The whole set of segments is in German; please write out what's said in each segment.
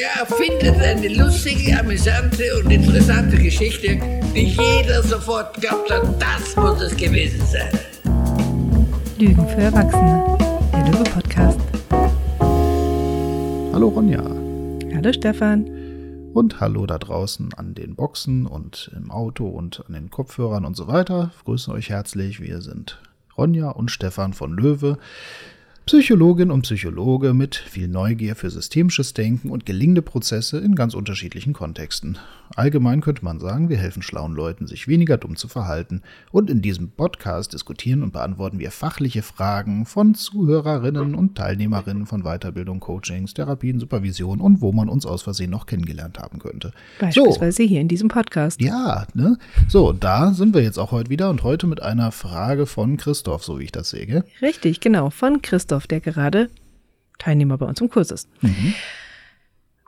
Der erfindet eine lustige, amüsante und interessante Geschichte, die jeder sofort glaubt hat, das muss es gewesen sein. Lügen für Erwachsene, der Löwe-Podcast. Hallo Ronja. Hallo Stefan. Und hallo da draußen an den Boxen und im Auto und an den Kopfhörern und so weiter. Ich grüße euch herzlich. Wir sind Ronja und Stefan von Löwe. Psychologin und Psychologe mit viel Neugier für systemisches Denken und gelingende Prozesse in ganz unterschiedlichen Kontexten. Allgemein könnte man sagen, wir helfen schlauen Leuten, sich weniger dumm zu verhalten. Und in diesem Podcast diskutieren und beantworten wir fachliche Fragen von Zuhörerinnen und Teilnehmerinnen von Weiterbildung, Coachings, Therapien, Supervision und wo man uns aus Versehen noch kennengelernt haben könnte. Beispielsweise so. hier in diesem Podcast. Ja, ne? So, da sind wir jetzt auch heute wieder und heute mit einer Frage von Christoph, so wie ich das sehe. Richtig, genau, von Christoph. Christoph, der gerade Teilnehmer bei uns im Kurs ist. Mhm.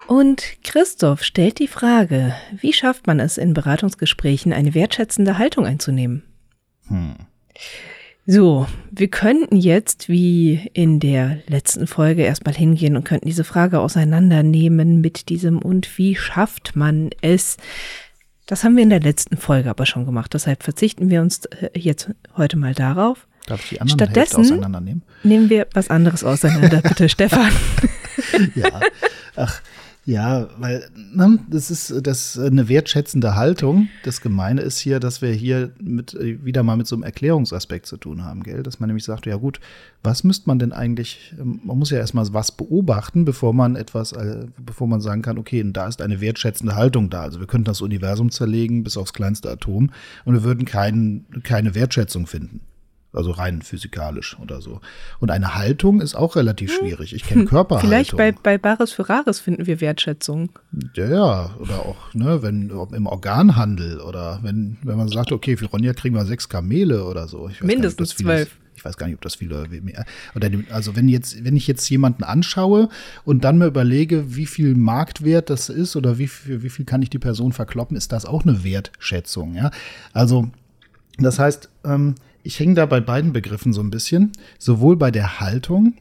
Und Christoph stellt die Frage, wie schafft man es in Beratungsgesprächen, eine wertschätzende Haltung einzunehmen? Hm. So, wir könnten jetzt wie in der letzten Folge erstmal hingehen und könnten diese Frage auseinandernehmen mit diesem und wie schafft man es? Das haben wir in der letzten Folge aber schon gemacht, deshalb verzichten wir uns äh, jetzt heute mal darauf. Darf ich die anderen Stattdessen auseinandernehmen? Nehmen wir was anderes auseinander, bitte, Stefan. ja, ach, ja, weil ne, das ist das eine wertschätzende Haltung. Das Gemeine ist hier, dass wir hier mit wieder mal mit so einem Erklärungsaspekt zu tun haben, gell? Dass man nämlich sagt, ja gut, was müsste man denn eigentlich? Man muss ja erstmal was beobachten, bevor man etwas, äh, bevor man sagen kann, okay, da ist eine wertschätzende Haltung da. Also wir könnten das Universum zerlegen bis aufs kleinste Atom und wir würden kein, keine Wertschätzung finden. Also rein physikalisch oder so. Und eine Haltung ist auch relativ hm. schwierig. Ich kenne Körperhaltung. Vielleicht bei, bei Bares für Rares finden wir Wertschätzung. Ja, ja. Oder auch, ne, wenn im Organhandel oder wenn, wenn man sagt, okay, für Ronja kriegen wir sechs Kamele oder so. Mindestens zwölf. Ich weiß gar nicht, ob das viele mehr. Oder also wenn jetzt, wenn ich jetzt jemanden anschaue und dann mir überlege, wie viel Marktwert das ist oder wie viel, wie viel kann ich die Person verkloppen, ist das auch eine Wertschätzung. Ja, also das heißt, ähm, ich hänge da bei beiden Begriffen so ein bisschen, sowohl bei der Haltung,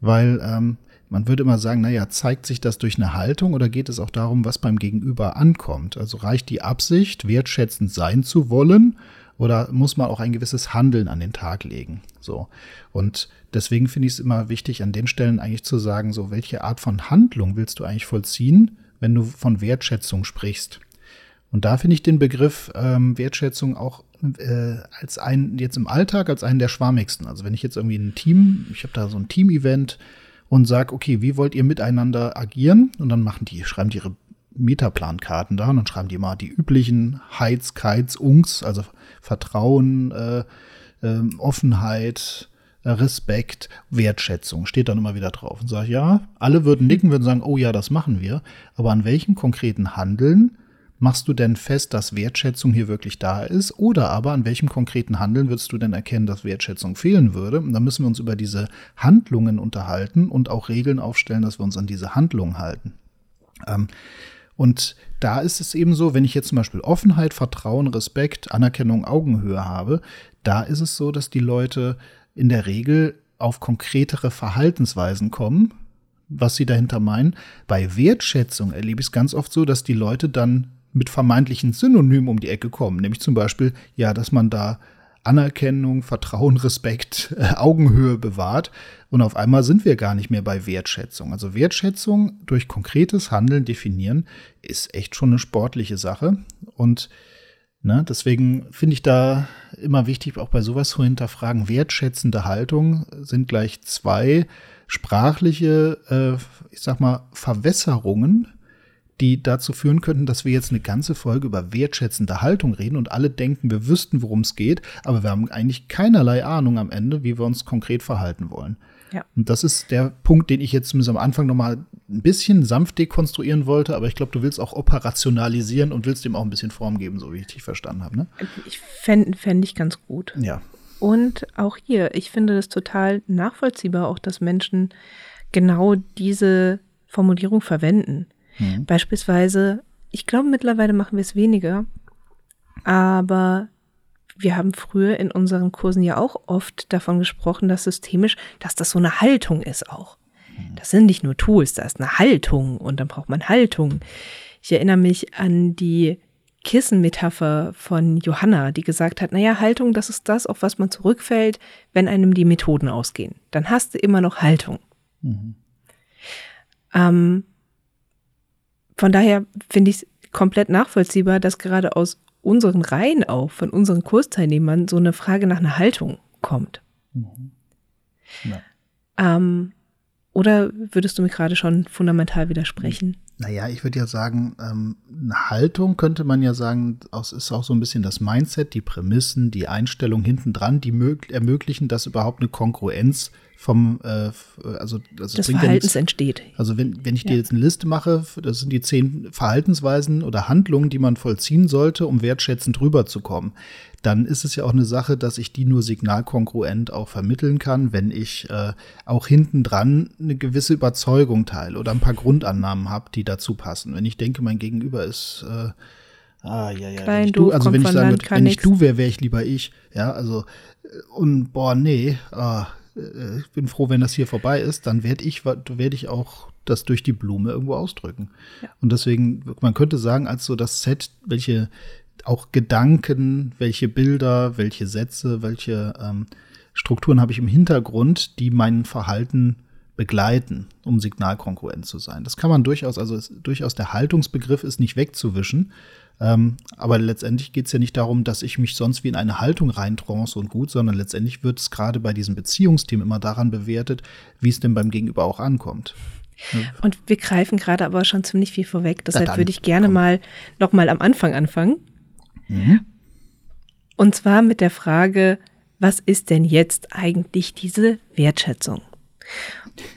weil ähm, man würde immer sagen, naja, zeigt sich das durch eine Haltung oder geht es auch darum, was beim Gegenüber ankommt? Also reicht die Absicht, wertschätzend sein zu wollen oder muss man auch ein gewisses Handeln an den Tag legen? So. Und deswegen finde ich es immer wichtig, an den Stellen eigentlich zu sagen, so, welche Art von Handlung willst du eigentlich vollziehen, wenn du von Wertschätzung sprichst? Und da finde ich den Begriff ähm, Wertschätzung auch äh, als einen, jetzt im Alltag, als einen der schwammigsten. Also wenn ich jetzt irgendwie ein Team, ich habe da so ein Team-Event und sage, okay, wie wollt ihr miteinander agieren? Und dann machen die, schreiben die ihre Metaplankarten da und dann schreiben die mal die üblichen Heiz, Keiz, Ungs, also Vertrauen, äh, äh, Offenheit, Respekt, Wertschätzung, steht dann immer wieder drauf und sage, ja, alle würden nicken, würden sagen, oh ja, das machen wir, aber an welchen konkreten Handeln machst du denn fest, dass Wertschätzung hier wirklich da ist? Oder aber an welchem konkreten Handeln würdest du denn erkennen, dass Wertschätzung fehlen würde? Und dann müssen wir uns über diese Handlungen unterhalten und auch Regeln aufstellen, dass wir uns an diese Handlungen halten. Ähm, und da ist es eben so, wenn ich jetzt zum Beispiel Offenheit, Vertrauen, Respekt, Anerkennung, Augenhöhe habe, da ist es so, dass die Leute in der Regel auf konkretere Verhaltensweisen kommen, was sie dahinter meinen. Bei Wertschätzung erlebe ich es ganz oft so, dass die Leute dann mit vermeintlichen Synonymen um die Ecke kommen. Nämlich zum Beispiel, ja, dass man da Anerkennung, Vertrauen, Respekt, äh, Augenhöhe bewahrt. Und auf einmal sind wir gar nicht mehr bei Wertschätzung. Also Wertschätzung durch konkretes Handeln definieren ist echt schon eine sportliche Sache. Und ne, deswegen finde ich da immer wichtig, auch bei sowas zu hinterfragen. Wertschätzende Haltung sind gleich zwei sprachliche, äh, ich sag mal, Verwässerungen die dazu führen könnten, dass wir jetzt eine ganze Folge über wertschätzende Haltung reden und alle denken, wir wüssten, worum es geht, aber wir haben eigentlich keinerlei Ahnung am Ende, wie wir uns konkret verhalten wollen. Ja. Und das ist der Punkt, den ich jetzt zumindest am Anfang nochmal ein bisschen sanft dekonstruieren wollte, aber ich glaube, du willst auch operationalisieren und willst dem auch ein bisschen Form geben, so wie ich dich verstanden habe. Ne? Ich fände fänd ich ganz gut. Ja. Und auch hier, ich finde das total nachvollziehbar, auch dass Menschen genau diese Formulierung verwenden. Mhm. Beispielsweise, ich glaube, mittlerweile machen wir es weniger, aber wir haben früher in unseren Kursen ja auch oft davon gesprochen, dass systemisch, dass das so eine Haltung ist auch. Das sind nicht nur Tools, da ist eine Haltung und dann braucht man Haltung. Ich erinnere mich an die Kissenmetapher von Johanna, die gesagt hat, naja, Haltung, das ist das, auf was man zurückfällt, wenn einem die Methoden ausgehen. Dann hast du immer noch Haltung. Mhm. Ähm, von daher finde ich es komplett nachvollziehbar, dass gerade aus unseren Reihen auch, von unseren Kursteilnehmern, so eine Frage nach einer Haltung kommt. Mhm. Ja. Ähm, oder würdest du mir gerade schon fundamental widersprechen? Naja, ich würde ja sagen, ähm, eine Haltung könnte man ja sagen, es ist auch so ein bisschen das Mindset, die Prämissen, die Einstellung hinten dran, die ermöglichen, dass überhaupt eine Kongruenz vom, äh, also, also des Verhaltens ja entsteht. Also wenn, wenn ich ja. dir jetzt eine Liste mache, das sind die zehn Verhaltensweisen oder Handlungen, die man vollziehen sollte, um wertschätzend rüberzukommen, dann ist es ja auch eine Sache, dass ich die nur signalkongruent auch vermitteln kann, wenn ich äh, auch hinten dran eine gewisse Überzeugung teile oder ein paar Grundannahmen habe, die dazu passen. Wenn ich denke, mein Gegenüber ist äh, Ah, ja, ja. Klein, wenn du, also wenn ich sagen würde, wenn ich du wäre, wäre ich lieber ich. Ja, also und boah, nee, ah, äh, ich bin froh, wenn das hier vorbei ist, dann werde ich, werde ich auch das durch die Blume irgendwo ausdrücken. Ja. Und deswegen, man könnte sagen, als so das Set, welche auch Gedanken, welche Bilder, welche Sätze, welche ähm, Strukturen habe ich im Hintergrund, die mein Verhalten begleiten, um signalkonkurrent zu sein. Das kann man durchaus, also ist, durchaus der Haltungsbegriff ist nicht wegzuwischen, ähm, aber letztendlich geht es ja nicht darum, dass ich mich sonst wie in eine Haltung reintrance und gut, sondern letztendlich wird es gerade bei diesem Beziehungsthemen immer daran bewertet, wie es denn beim Gegenüber auch ankommt. Und wir greifen gerade aber schon ziemlich viel vorweg. Deshalb würde ich gerne komm. mal noch mal am Anfang anfangen. Mhm. Und zwar mit der Frage, was ist denn jetzt eigentlich diese Wertschätzung?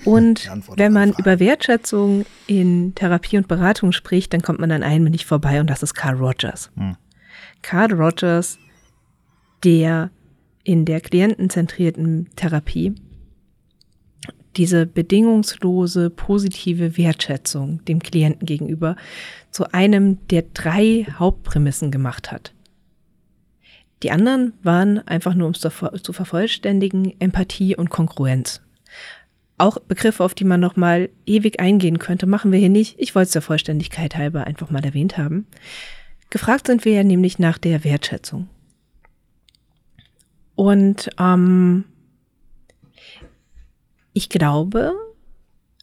Und wenn man über Wertschätzung in Therapie und Beratung spricht, dann kommt man an einem nicht vorbei und das ist Carl Rogers. Hm. Carl Rogers, der in der klientenzentrierten Therapie diese bedingungslose positive Wertschätzung dem Klienten gegenüber zu einem der drei Hauptprämissen gemacht hat. Die anderen waren einfach nur, um es zu vervollständigen, Empathie und Kongruenz. Auch Begriffe, auf die man noch mal ewig eingehen könnte, machen wir hier nicht. Ich wollte es der Vollständigkeit halber einfach mal erwähnt haben. Gefragt sind wir ja nämlich nach der Wertschätzung. Und ähm, ich glaube,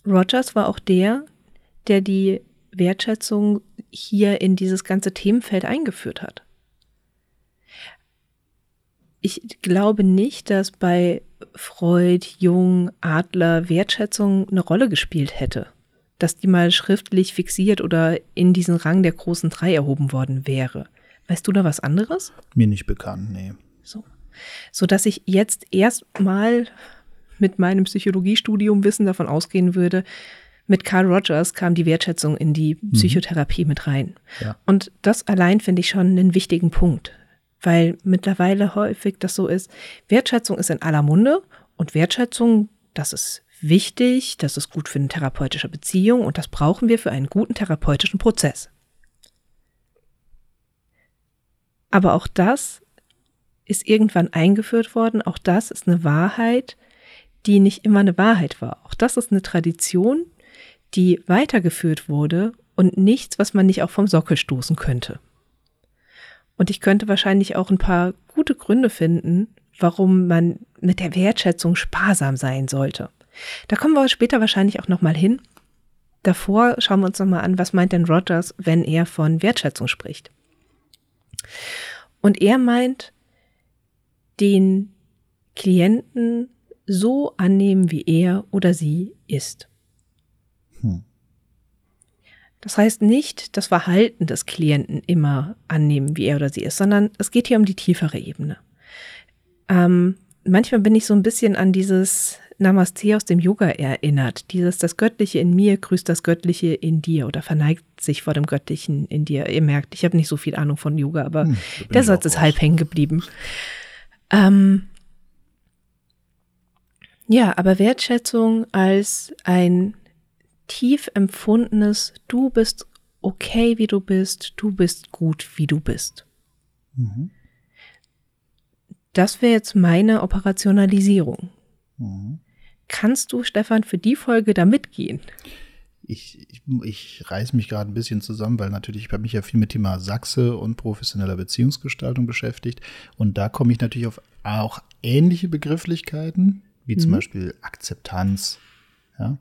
Rogers war auch der, der die Wertschätzung hier in dieses ganze Themenfeld eingeführt hat. Ich glaube nicht, dass bei Freud, Jung, Adler Wertschätzung eine Rolle gespielt hätte. Dass die mal schriftlich fixiert oder in diesen Rang der großen drei erhoben worden wäre. Weißt du da was anderes? Mir nicht bekannt, nee. So. So dass ich jetzt erstmal mit meinem Psychologiestudium Wissen davon ausgehen würde, mit Carl Rogers kam die Wertschätzung in die mhm. Psychotherapie mhm. mit rein. Ja. Und das allein finde ich schon einen wichtigen Punkt weil mittlerweile häufig das so ist, Wertschätzung ist in aller Munde und Wertschätzung, das ist wichtig, das ist gut für eine therapeutische Beziehung und das brauchen wir für einen guten therapeutischen Prozess. Aber auch das ist irgendwann eingeführt worden, auch das ist eine Wahrheit, die nicht immer eine Wahrheit war. Auch das ist eine Tradition, die weitergeführt wurde und nichts, was man nicht auch vom Sockel stoßen könnte. Und ich könnte wahrscheinlich auch ein paar gute Gründe finden, warum man mit der Wertschätzung sparsam sein sollte. Da kommen wir später wahrscheinlich auch nochmal hin. Davor schauen wir uns nochmal an, was meint denn Rogers, wenn er von Wertschätzung spricht. Und er meint, den Klienten so annehmen, wie er oder sie ist. Hm. Das heißt nicht das Verhalten des Klienten immer annehmen, wie er oder sie ist, sondern es geht hier um die tiefere Ebene. Ähm, manchmal bin ich so ein bisschen an dieses Namaste aus dem Yoga erinnert. Dieses das Göttliche in mir grüßt das Göttliche in dir oder verneigt sich vor dem Göttlichen in dir. Ihr merkt, ich habe nicht so viel Ahnung von Yoga, aber hm, der Satz ist halb hängen geblieben. Ähm, ja, aber Wertschätzung als ein tief empfundenes, du bist okay, wie du bist, du bist gut, wie du bist. Mhm. Das wäre jetzt meine Operationalisierung. Mhm. Kannst du, Stefan, für die Folge da mitgehen? Ich, ich, ich reiß mich gerade ein bisschen zusammen, weil natürlich, ich habe mich ja viel mit Thema Sachse und professioneller Beziehungsgestaltung beschäftigt. Und da komme ich natürlich auf auch ähnliche Begrifflichkeiten, wie zum mhm. Beispiel Akzeptanz, ja,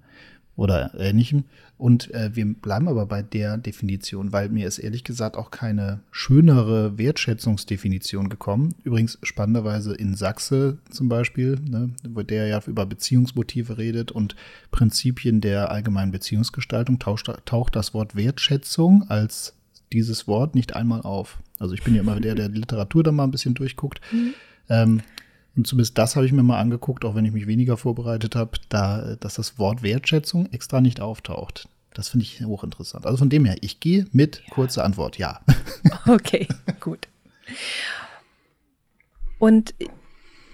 oder ähnlichem. Und äh, wir bleiben aber bei der Definition, weil mir ist ehrlich gesagt auch keine schönere Wertschätzungsdefinition gekommen. Übrigens spannenderweise in Sachse zum Beispiel, ne, wo der ja über Beziehungsmotive redet und Prinzipien der allgemeinen Beziehungsgestaltung, taucht, taucht das Wort Wertschätzung als dieses Wort nicht einmal auf. Also ich bin ja immer der, der Literatur da mal ein bisschen durchguckt. Mhm. Ähm, und zumindest das habe ich mir mal angeguckt, auch wenn ich mich weniger vorbereitet habe, da, dass das Wort Wertschätzung extra nicht auftaucht. Das finde ich hochinteressant. Also von dem her, ich gehe mit, ja. kurze Antwort, ja. Okay, gut. Und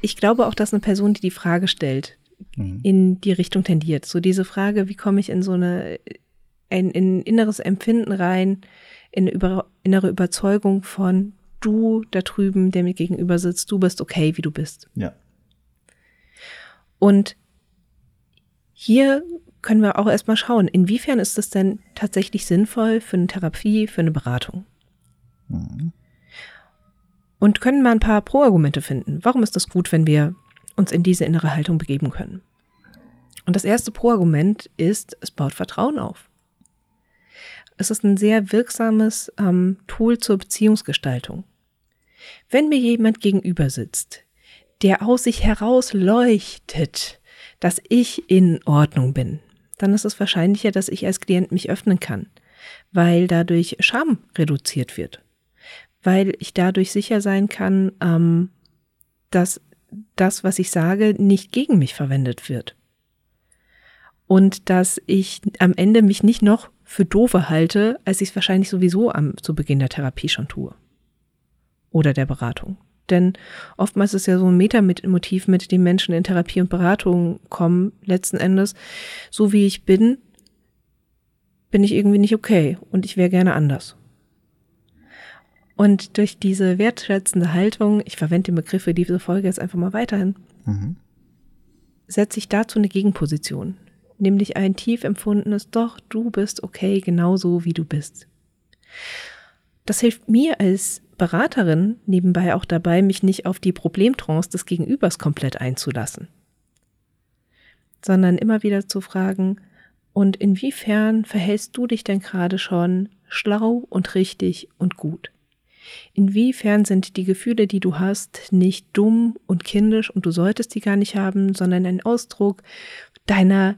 ich glaube auch, dass eine Person, die die Frage stellt, mhm. in die Richtung tendiert. So diese Frage, wie komme ich in so eine, ein, in inneres Empfinden rein, in über, innere Überzeugung von, du da drüben, der mir gegenüber sitzt, du bist okay, wie du bist. Ja. Und hier können wir auch erstmal schauen, inwiefern ist es denn tatsächlich sinnvoll für eine Therapie, für eine Beratung? Mhm. Und können mal ein paar Pro-Argumente finden. Warum ist das gut, wenn wir uns in diese innere Haltung begeben können? Und das erste Pro-Argument ist, es baut Vertrauen auf. Es ist ein sehr wirksames ähm, Tool zur Beziehungsgestaltung. Wenn mir jemand gegenüber sitzt, der aus sich heraus leuchtet, dass ich in Ordnung bin, dann ist es wahrscheinlicher, dass ich als Klient mich öffnen kann, weil dadurch Scham reduziert wird, weil ich dadurch sicher sein kann, ähm, dass das, was ich sage, nicht gegen mich verwendet wird. Und dass ich am Ende mich nicht noch für doofe halte, als ich es wahrscheinlich sowieso am, zu Beginn der Therapie schon tue. Oder der Beratung. Denn oftmals ist ja so ein Metamotiv, mit dem Menschen in Therapie und Beratung kommen, letzten Endes, so wie ich bin, bin ich irgendwie nicht okay und ich wäre gerne anders. Und durch diese wertschätzende Haltung, ich verwende den Begriff für diese Folge jetzt einfach mal weiterhin, mhm. setze ich dazu eine Gegenposition nämlich ein tief empfundenes, doch du bist okay, genauso wie du bist. Das hilft mir als Beraterin nebenbei auch dabei, mich nicht auf die Problemtrance des Gegenübers komplett einzulassen, sondern immer wieder zu fragen, und inwiefern verhältst du dich denn gerade schon schlau und richtig und gut? Inwiefern sind die Gefühle, die du hast, nicht dumm und kindisch und du solltest die gar nicht haben, sondern ein Ausdruck deiner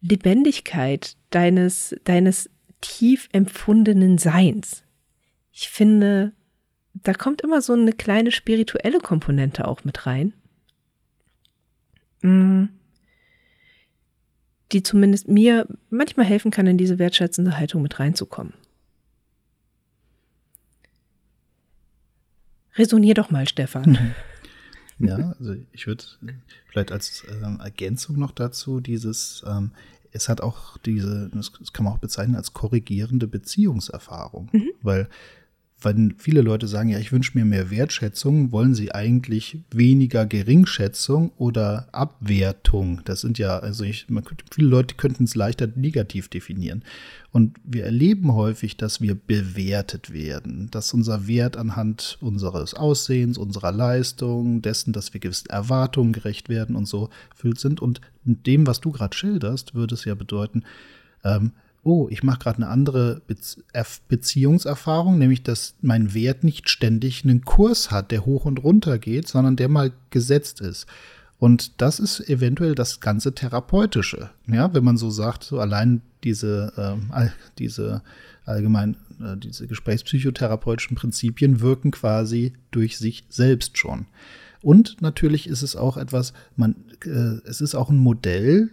Lebendigkeit deines, deines tief empfundenen Seins. Ich finde, da kommt immer so eine kleine spirituelle Komponente auch mit rein. Mm. Die zumindest mir manchmal helfen kann, in diese wertschätzende Haltung mit reinzukommen. Resonier doch mal, Stefan. Ja, also ich würde vielleicht als ähm, Ergänzung noch dazu dieses, ähm, es hat auch diese, das kann man auch bezeichnen als korrigierende Beziehungserfahrung, mhm. weil wenn viele Leute sagen, ja, ich wünsche mir mehr Wertschätzung, wollen sie eigentlich weniger Geringschätzung oder Abwertung. Das sind ja, also ich, man, viele Leute könnten es leichter negativ definieren. Und wir erleben häufig, dass wir bewertet werden, dass unser Wert anhand unseres Aussehens, unserer Leistung, dessen, dass wir gewissen Erwartungen gerecht werden und so erfüllt sind. Und mit dem, was du gerade schilderst, würde es ja bedeuten, ähm, oh, ich mache gerade eine andere Beziehungserfahrung, nämlich dass mein Wert nicht ständig einen Kurs hat, der hoch und runter geht, sondern der mal gesetzt ist. Und das ist eventuell das ganze Therapeutische. Ja, wenn man so sagt, so allein diese, äh, diese allgemein, äh, diese gesprächspsychotherapeutischen Prinzipien wirken quasi durch sich selbst schon. Und natürlich ist es auch etwas, man, äh, es ist auch ein Modell,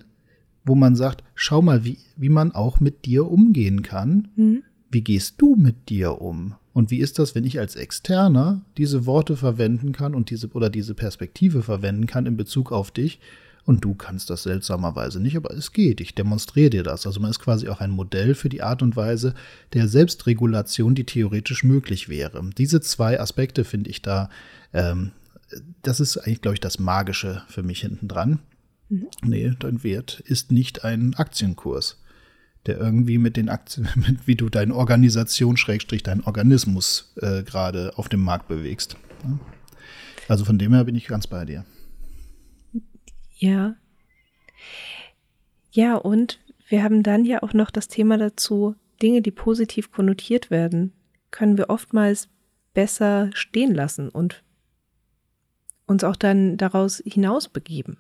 wo man sagt, schau mal, wie, wie man auch mit dir umgehen kann. Mhm. Wie gehst du mit dir um? Und wie ist das, wenn ich als Externer diese Worte verwenden kann und diese oder diese Perspektive verwenden kann in Bezug auf dich? Und du kannst das seltsamerweise nicht, aber es geht. Ich demonstriere dir das. Also man ist quasi auch ein Modell für die Art und Weise der Selbstregulation, die theoretisch möglich wäre. Diese zwei Aspekte finde ich da, ähm, das ist eigentlich, glaube ich, das Magische für mich hinten dran. Mhm. Nee, dein Wert ist nicht ein Aktienkurs, der irgendwie mit den Aktien, mit wie du deine Organisation, Schrägstrich, deinen Organismus äh, gerade auf dem Markt bewegst. Also von dem her bin ich ganz bei dir. Ja. Ja, und wir haben dann ja auch noch das Thema dazu, Dinge, die positiv konnotiert werden, können wir oftmals besser stehen lassen und uns auch dann daraus hinaus begeben.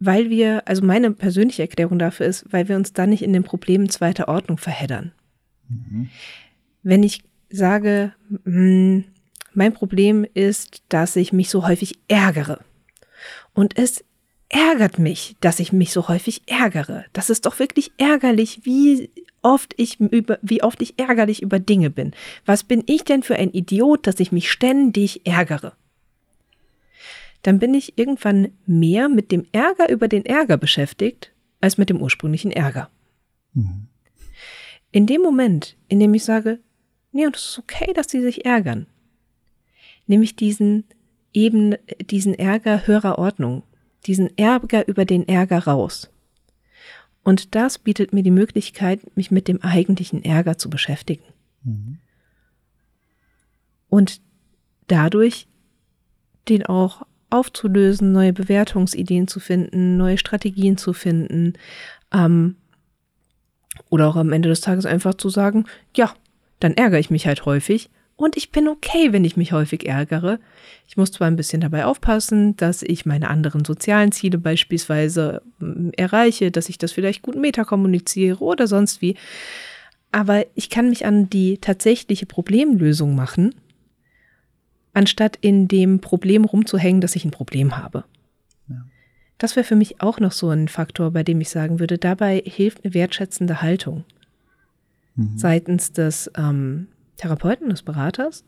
Weil wir, also meine persönliche Erklärung dafür ist, weil wir uns dann nicht in den Problemen zweiter Ordnung verheddern. Mhm. Wenn ich sage, mh, hm, mein Problem ist, dass ich mich so häufig ärgere. Und es ärgert mich, dass ich mich so häufig ärgere. Das ist doch wirklich ärgerlich, wie oft ich über, wie oft ich ärgerlich über Dinge bin. Was bin ich denn für ein Idiot, dass ich mich ständig ärgere? Dann bin ich irgendwann mehr mit dem Ärger über den Ärger beschäftigt, als mit dem ursprünglichen Ärger. Mhm. In dem Moment, in dem ich sage, nee, und es ist okay, dass sie sich ärgern, nehme ich diesen eben diesen Ärger höherer Ordnung diesen Ärger über den Ärger raus. Und das bietet mir die Möglichkeit, mich mit dem eigentlichen Ärger zu beschäftigen. Mhm. Und dadurch den auch aufzulösen, neue Bewertungsideen zu finden, neue Strategien zu finden. Ähm, oder auch am Ende des Tages einfach zu sagen, ja, dann ärgere ich mich halt häufig, und ich bin okay, wenn ich mich häufig ärgere. Ich muss zwar ein bisschen dabei aufpassen, dass ich meine anderen sozialen Ziele beispielsweise mm, erreiche, dass ich das vielleicht gut metakommuniziere oder sonst wie. Aber ich kann mich an die tatsächliche Problemlösung machen, anstatt in dem Problem rumzuhängen, dass ich ein Problem habe. Ja. Das wäre für mich auch noch so ein Faktor, bei dem ich sagen würde, dabei hilft eine wertschätzende Haltung mhm. seitens des ähm, Therapeuten, des Beraters,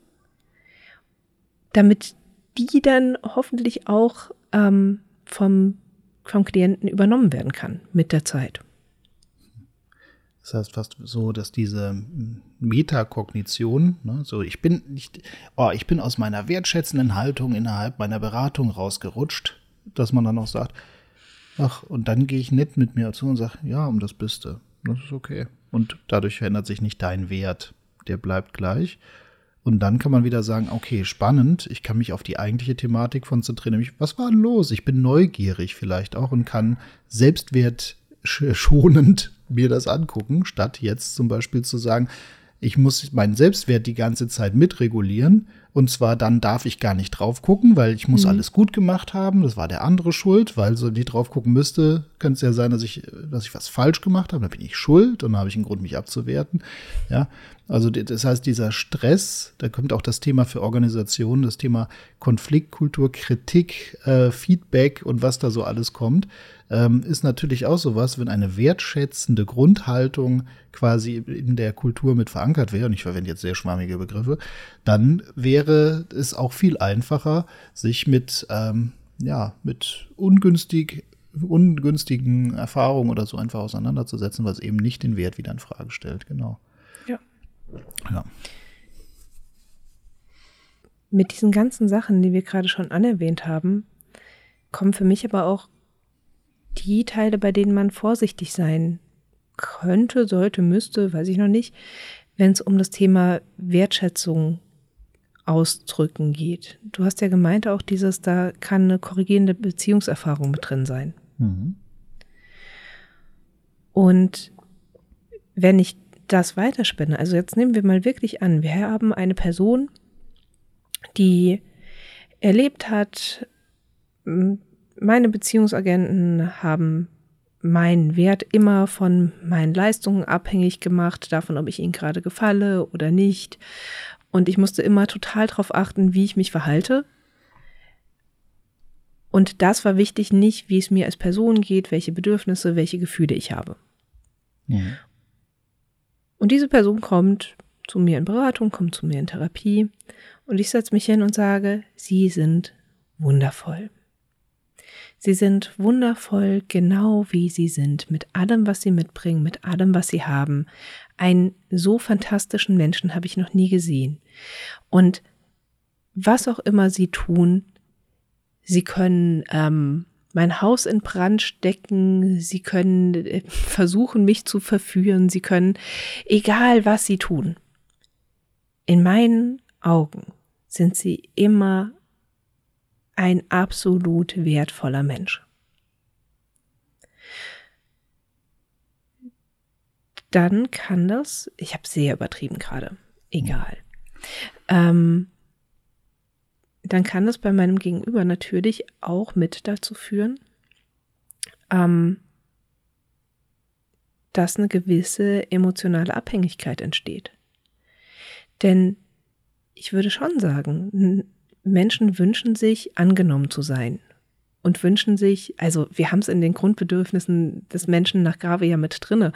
damit die dann hoffentlich auch ähm, vom, vom Klienten übernommen werden kann mit der Zeit. Das heißt fast so, dass diese Metakognition, ne, so ich bin nicht, oh, ich bin aus meiner wertschätzenden Haltung innerhalb meiner Beratung rausgerutscht, dass man dann auch sagt, ach, und dann gehe ich nett mit mir zu und sage, ja, um das bist du. Das ist okay. Und dadurch verändert sich nicht dein Wert der bleibt gleich. Und dann kann man wieder sagen, okay, spannend, ich kann mich auf die eigentliche Thematik konzentrieren, nämlich was war denn los? Ich bin neugierig vielleicht auch und kann selbstwertschonend mir das angucken, statt jetzt zum Beispiel zu sagen, ich muss meinen Selbstwert die ganze Zeit mitregulieren. Und zwar dann darf ich gar nicht drauf gucken, weil ich muss mhm. alles gut gemacht haben. Das war der andere schuld, weil so die drauf gucken müsste, könnte es ja sein, dass ich, dass ich was falsch gemacht habe. Dann bin ich schuld und dann habe ich einen Grund, mich abzuwerten. Ja, also das heißt, dieser Stress, da kommt auch das Thema für Organisationen, das Thema Konfliktkultur, Kritik, äh, Feedback und was da so alles kommt ähm, ist natürlich auch sowas, wenn eine wertschätzende Grundhaltung quasi in der Kultur mit verankert wäre, und ich verwende jetzt sehr schwammige Begriffe, dann wäre es auch viel einfacher, sich mit, ähm, ja, mit ungünstig ungünstigen Erfahrungen oder so einfach auseinanderzusetzen, was eben nicht den Wert wieder in Frage stellt. Genau. Ja. Ja. Mit diesen ganzen Sachen, die wir gerade schon anerwähnt haben, kommen für mich aber auch die Teile, bei denen man vorsichtig sein könnte, sollte, müsste, weiß ich noch nicht, wenn es um das Thema Wertschätzung ausdrücken geht. Du hast ja gemeint auch dieses, da kann eine korrigierende Beziehungserfahrung mit drin sein. Mhm. Und wenn ich das weiterspinne, also jetzt nehmen wir mal wirklich an, wir haben eine Person, die erlebt hat, meine Beziehungsagenten haben meinen Wert immer von meinen Leistungen abhängig gemacht, davon, ob ich ihnen gerade gefalle oder nicht. Und ich musste immer total darauf achten, wie ich mich verhalte. Und das war wichtig, nicht wie es mir als Person geht, welche Bedürfnisse, welche Gefühle ich habe. Mhm. Und diese Person kommt zu mir in Beratung, kommt zu mir in Therapie und ich setze mich hin und sage, Sie sind wundervoll. Sie sind wundervoll, genau wie sie sind, mit allem, was sie mitbringen, mit allem, was sie haben. Einen so fantastischen Menschen habe ich noch nie gesehen. Und was auch immer sie tun, sie können ähm, mein Haus in Brand stecken, sie können äh, versuchen, mich zu verführen, sie können, egal was sie tun. In meinen Augen sind sie immer ein absolut wertvoller Mensch. Dann kann das, ich habe sehr übertrieben gerade, egal. Ähm, dann kann das bei meinem Gegenüber natürlich auch mit dazu führen, ähm, dass eine gewisse emotionale Abhängigkeit entsteht. Denn ich würde schon sagen, Menschen wünschen sich, angenommen zu sein und wünschen sich, also wir haben es in den Grundbedürfnissen des Menschen nach Grave ja mit drinne,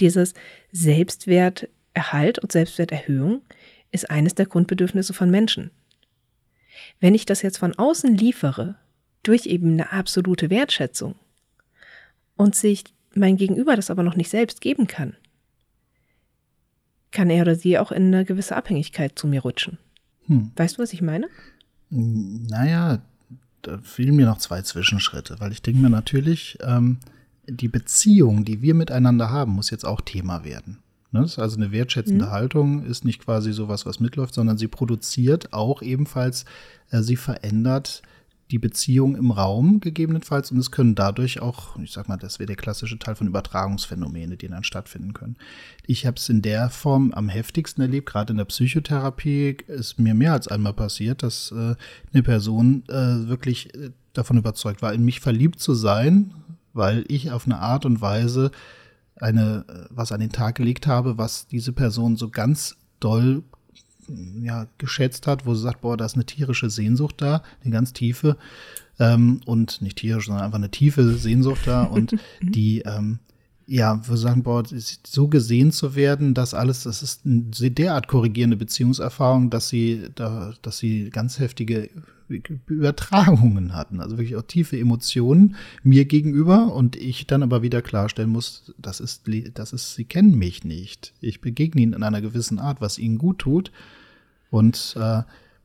dieses Selbstwerterhalt und Selbstwerterhöhung ist eines der Grundbedürfnisse von Menschen. Wenn ich das jetzt von außen liefere, durch eben eine absolute Wertschätzung und sich mein Gegenüber das aber noch nicht selbst geben kann, kann er oder sie auch in eine gewisse Abhängigkeit zu mir rutschen. Hm. Weißt du, was ich meine? Naja, da fehlen mir noch zwei Zwischenschritte, weil ich denke mir natürlich, ähm, die Beziehung, die wir miteinander haben, muss jetzt auch Thema werden. Ne? Also eine wertschätzende mhm. Haltung ist nicht quasi sowas, was mitläuft, sondern sie produziert auch ebenfalls, äh, sie verändert die Beziehung im Raum gegebenenfalls und es können dadurch auch, ich sag mal, das wäre der klassische Teil von Übertragungsphänomene, die dann stattfinden können. Ich habe es in der Form am heftigsten erlebt, gerade in der Psychotherapie ist mir mehr als einmal passiert, dass äh, eine Person äh, wirklich äh, davon überzeugt war, in mich verliebt zu sein, weil ich auf eine Art und Weise eine, was an den Tag gelegt habe, was diese Person so ganz doll ja, geschätzt hat, wo sie sagt, boah, da ist eine tierische Sehnsucht da, eine ganz tiefe. Ähm, und nicht tierisch, sondern einfach eine tiefe Sehnsucht da. Und die ähm, ja, wir sagen, boah, so gesehen zu werden, dass alles, das ist eine derart korrigierende Beziehungserfahrung, dass sie da, dass sie ganz heftige Übertragungen hatten, also wirklich auch tiefe Emotionen mir gegenüber und ich dann aber wieder klarstellen muss, das ist, das ist, sie kennen mich nicht. Ich begegne ihnen in einer gewissen Art, was ihnen gut tut. Und äh,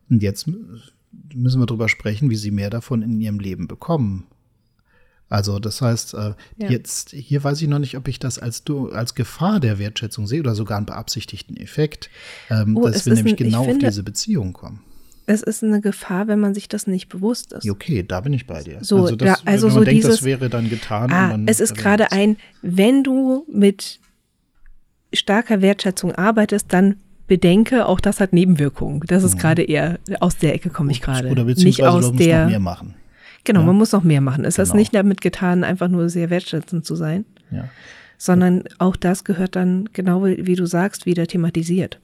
jetzt müssen wir darüber sprechen, wie sie mehr davon in ihrem Leben bekommen. Also das heißt, äh, ja. jetzt hier weiß ich noch nicht, ob ich das als als Gefahr der Wertschätzung sehe oder sogar einen beabsichtigten Effekt, ähm, oh, dass wir nämlich ein, genau finde, auf diese Beziehung kommen. Es ist eine Gefahr, wenn man sich das nicht bewusst ist. Okay, da bin ich bei dir. So, also, das, ja, also wenn man so denkt, dieses, das wäre dann getan. Ah, es ist gerade ein, wenn du mit starker Wertschätzung arbeitest, dann bedenke, auch das hat Nebenwirkungen. Das ist mhm. gerade eher aus der Ecke komme ich gerade. Oder beziehungsweise nicht aus der, noch mehr machen. Genau, ja? man muss noch mehr machen. Es genau. ist nicht damit getan, einfach nur sehr wertschätzend zu sein, ja. sondern auch das gehört dann genau wie, wie du sagst wieder thematisiert.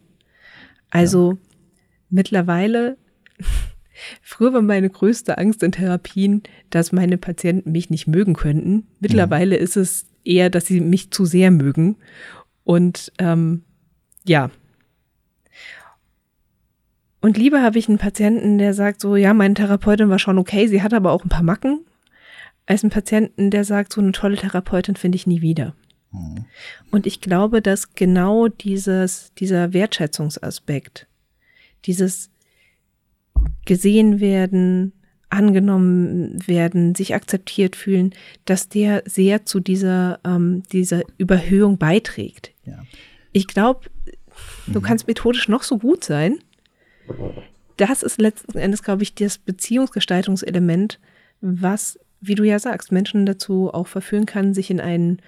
Also ja. mittlerweile Früher war meine größte Angst in Therapien, dass meine Patienten mich nicht mögen könnten. Mittlerweile ja. ist es eher, dass sie mich zu sehr mögen. Und ähm, ja. Und lieber habe ich einen Patienten, der sagt so, ja, meine Therapeutin war schon okay, sie hat aber auch ein paar Macken, als einen Patienten, der sagt, so eine tolle Therapeutin finde ich nie wieder. Mhm. Und ich glaube, dass genau dieses, dieser Wertschätzungsaspekt, dieses gesehen werden, angenommen werden, sich akzeptiert fühlen, dass der sehr zu dieser, ähm, dieser Überhöhung beiträgt. Ja. Ich glaube, du mhm. kannst methodisch noch so gut sein. Das ist letzten Endes, glaube ich, das Beziehungsgestaltungselement, was, wie du ja sagst, Menschen dazu auch verführen kann, sich in einen,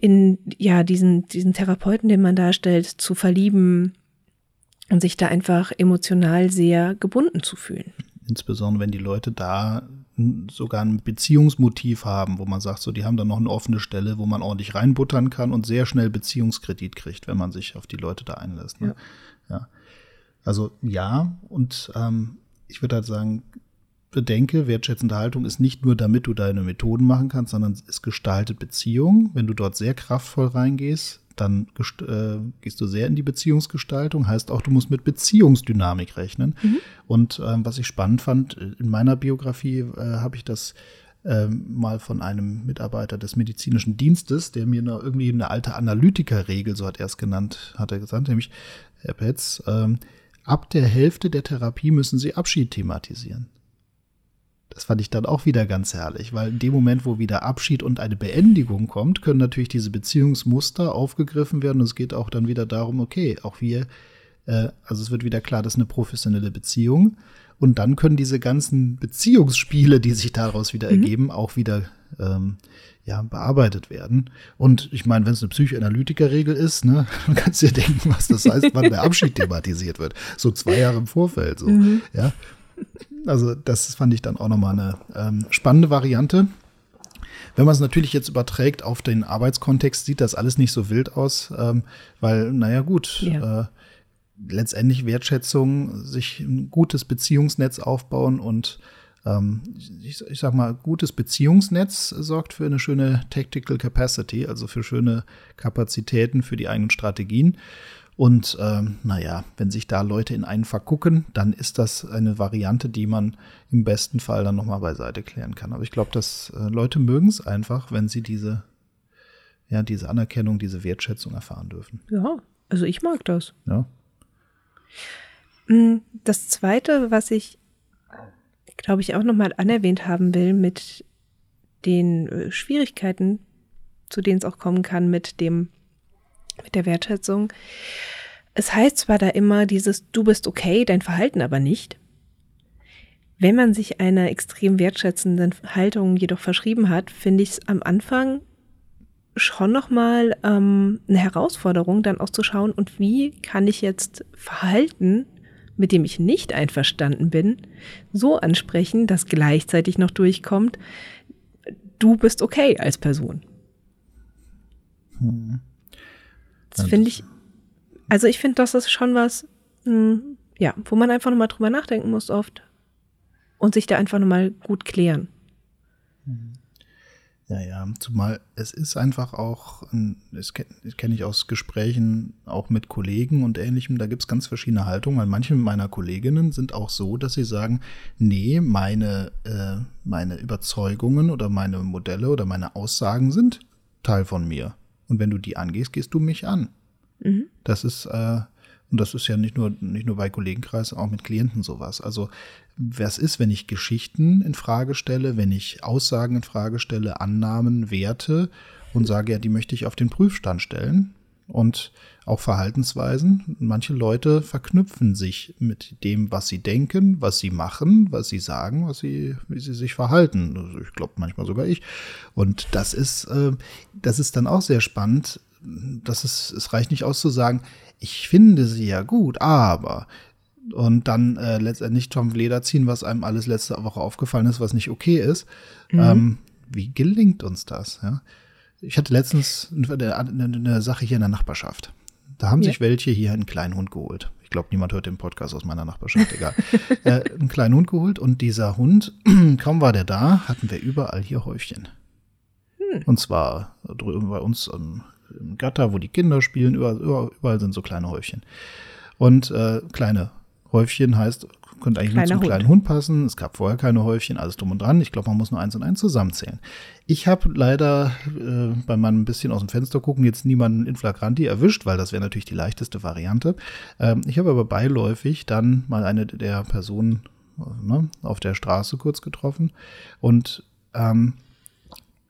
in ja, diesen, diesen Therapeuten, den man darstellt, zu verlieben, und sich da einfach emotional sehr gebunden zu fühlen. Insbesondere wenn die Leute da sogar ein Beziehungsmotiv haben, wo man sagt, so die haben da noch eine offene Stelle, wo man ordentlich reinbuttern kann und sehr schnell Beziehungskredit kriegt, wenn man sich auf die Leute da einlässt. Ne? Ja. ja. Also ja, und ähm, ich würde halt sagen, bedenke, wertschätzende Haltung ist nicht nur, damit du deine Methoden machen kannst, sondern es gestaltet Beziehungen. Wenn du dort sehr kraftvoll reingehst, dann äh, gehst du sehr in die Beziehungsgestaltung, heißt auch, du musst mit Beziehungsdynamik rechnen. Mhm. Und äh, was ich spannend fand, in meiner Biografie äh, habe ich das ähm, mal von einem Mitarbeiter des medizinischen Dienstes, der mir noch irgendwie eine alte Analytikerregel, so hat er es genannt, hat er gesagt, nämlich, Herr Petz, ähm, ab der Hälfte der Therapie müssen Sie Abschied thematisieren. Das fand ich dann auch wieder ganz herrlich, weil in dem Moment, wo wieder Abschied und eine Beendigung kommt, können natürlich diese Beziehungsmuster aufgegriffen werden. Und es geht auch dann wieder darum, okay, auch wir, äh, also es wird wieder klar, das ist eine professionelle Beziehung. Und dann können diese ganzen Beziehungsspiele, die sich daraus wieder mhm. ergeben, auch wieder ähm, ja, bearbeitet werden. Und ich meine, wenn es eine Psychoanalytikerregel ist, ne, dann kannst du dir denken, was das heißt, wann der Abschied thematisiert wird. So zwei Jahre im Vorfeld. So, mhm. ja. Also das fand ich dann auch nochmal eine ähm, spannende Variante. Wenn man es natürlich jetzt überträgt auf den Arbeitskontext, sieht das alles nicht so wild aus, ähm, weil, naja gut, ja. äh, letztendlich Wertschätzung, sich ein gutes Beziehungsnetz aufbauen und ähm, ich, ich sag mal, gutes Beziehungsnetz sorgt für eine schöne Tactical Capacity, also für schöne Kapazitäten für die eigenen Strategien. Und ähm, naja, wenn sich da Leute in einen vergucken, dann ist das eine Variante, die man im besten Fall dann nochmal beiseite klären kann. Aber ich glaube, dass äh, Leute mögen es einfach, wenn sie diese, ja, diese Anerkennung, diese Wertschätzung erfahren dürfen. Ja, also ich mag das. Ja. Mm, das zweite, was ich, glaube ich, auch nochmal anerwähnt haben will mit den äh, Schwierigkeiten, zu denen es auch kommen kann mit dem mit der Wertschätzung. Es heißt zwar da immer dieses Du bist okay, dein Verhalten aber nicht. Wenn man sich einer extrem wertschätzenden Haltung jedoch verschrieben hat, finde ich es am Anfang schon nochmal ähm, eine Herausforderung, dann auch zu schauen, und wie kann ich jetzt Verhalten, mit dem ich nicht einverstanden bin, so ansprechen, dass gleichzeitig noch durchkommt, du bist okay als Person. Hm. Das finde ich, also ich finde, das ist schon was, mh, hm, ja, wo man einfach nochmal drüber nachdenken muss oft und sich da einfach nochmal gut klären. Ja, ja, zumal es ist einfach auch, das kenne ich aus Gesprächen auch mit Kollegen und ähnlichem, da gibt es ganz verschiedene Haltungen, weil manche meiner Kolleginnen sind auch so, dass sie sagen, nee, meine, äh, meine Überzeugungen oder meine Modelle oder meine Aussagen sind Teil von mir. Und wenn du die angehst, gehst du mich an. Mhm. Das ist, äh, und das ist ja nicht nur, nicht nur bei Kollegenkreisen, auch mit Klienten sowas. Also, was ist, wenn ich Geschichten in Frage stelle, wenn ich Aussagen in Frage stelle, Annahmen, Werte und sage, ja, die möchte ich auf den Prüfstand stellen? Und auch Verhaltensweisen. Manche Leute verknüpfen sich mit dem, was sie denken, was sie machen, was sie sagen, was sie, wie sie sich verhalten. Also ich glaube manchmal sogar ich. Und das ist, äh, das ist dann auch sehr spannend. Das ist, es reicht nicht aus zu sagen, ich finde sie ja gut, aber und dann äh, letztendlich vom Leder ziehen, was einem alles letzte Woche aufgefallen ist, was nicht okay ist. Mhm. Ähm, wie gelingt uns das? Ja? Ich hatte letztens eine, eine, Sache hier in der Nachbarschaft. Da haben ja. sich welche hier einen kleinen Hund geholt. Ich glaube, niemand hört den Podcast aus meiner Nachbarschaft, egal. äh, einen kleinen Hund geholt und dieser Hund, kaum war der da, hatten wir überall hier Häufchen. Hm. Und zwar drüben bei uns im, im Gatter, wo die Kinder spielen, überall, überall sind so kleine Häufchen. Und äh, kleine Häufchen heißt könnte eigentlich Kleiner nur zum Hund. kleinen Hund passen. Es gab vorher keine Häufchen, alles drum und dran. Ich glaube, man muss nur eins und eins zusammenzählen. Ich habe leider äh, bei meinem bisschen aus dem Fenster gucken jetzt niemanden in Flagranti erwischt, weil das wäre natürlich die leichteste Variante. Ähm, ich habe aber beiläufig dann mal eine der Personen äh, ne, auf der Straße kurz getroffen und ähm,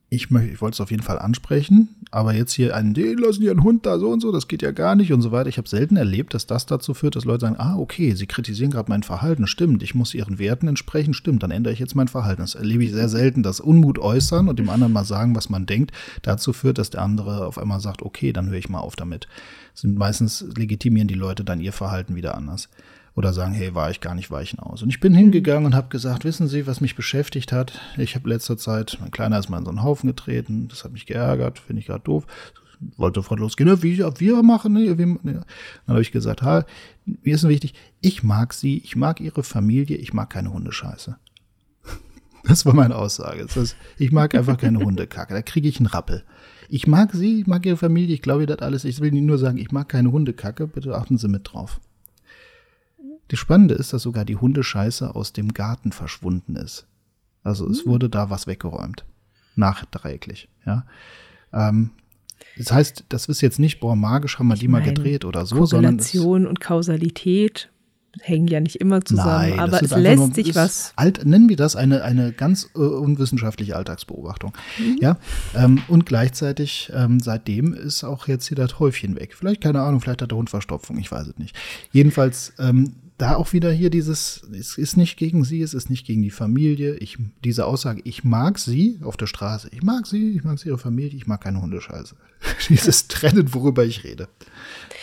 ich, ich wollte es auf jeden Fall ansprechen, aber jetzt hier einen, die lassen ihren Hund da so und so, das geht ja gar nicht und so weiter. Ich habe selten erlebt, dass das dazu führt, dass Leute sagen, ah, okay, sie kritisieren gerade mein Verhalten, stimmt, ich muss ihren Werten entsprechen, stimmt, dann ändere ich jetzt mein Verhalten. Das erlebe ich sehr selten, dass Unmut äußern und dem anderen mal sagen, was man denkt, dazu führt, dass der andere auf einmal sagt, okay, dann höre ich mal auf damit. Sind meistens legitimieren die Leute dann ihr Verhalten wieder anders oder sagen, hey, war ich gar nicht weichen aus. Und ich bin hingegangen und habe gesagt, wissen Sie, was mich beschäftigt hat? Ich habe letzter Zeit, mein Kleiner ist mal in so einen Haufen getreten, das hat mich geärgert, finde ich gerade doof. Wollte sofort losgehen, ja, wie wir machen, ne? Wie, ne? Dann habe ich gesagt, ha, mir ist wichtig, ich mag Sie, ich mag Ihre Familie, ich mag keine Hundescheiße. Das war meine Aussage. Das heißt, ich mag einfach keine Hundekacke, da kriege ich einen Rappel. Ich mag Sie, ich mag Ihre Familie, ich glaube, ihr das alles. Ich will Ihnen nur sagen, ich mag keine Hundekacke, bitte achten Sie mit drauf. Die Spannende ist, dass sogar die Hundescheiße aus dem Garten verschwunden ist. Also es hm. wurde da was weggeräumt. Nachträglich, ja. Ähm, das heißt, das ist jetzt nicht, boah, magisch haben wir ich die mal gedreht oder so, sondern. Korrelation und Kausalität hängen ja nicht immer zusammen, Nein, aber das es lässt nur- sich was. Alt, nennen wir das eine, eine ganz äh, unwissenschaftliche Alltagsbeobachtung. Mhm. Ja, ähm, und gleichzeitig ähm, seitdem ist auch jetzt hier das Häufchen weg. Vielleicht, keine Ahnung, vielleicht hat der Hund Verstopfung, ich weiß es nicht. Jedenfalls, ähm, da auch wieder hier dieses, es ist nicht gegen sie, es ist nicht gegen die Familie. Ich, diese Aussage, ich mag sie auf der Straße, ich mag sie, ich mag sie, ihre Familie, ich mag keine Hundescheiße. Dieses Trennen, worüber ich rede.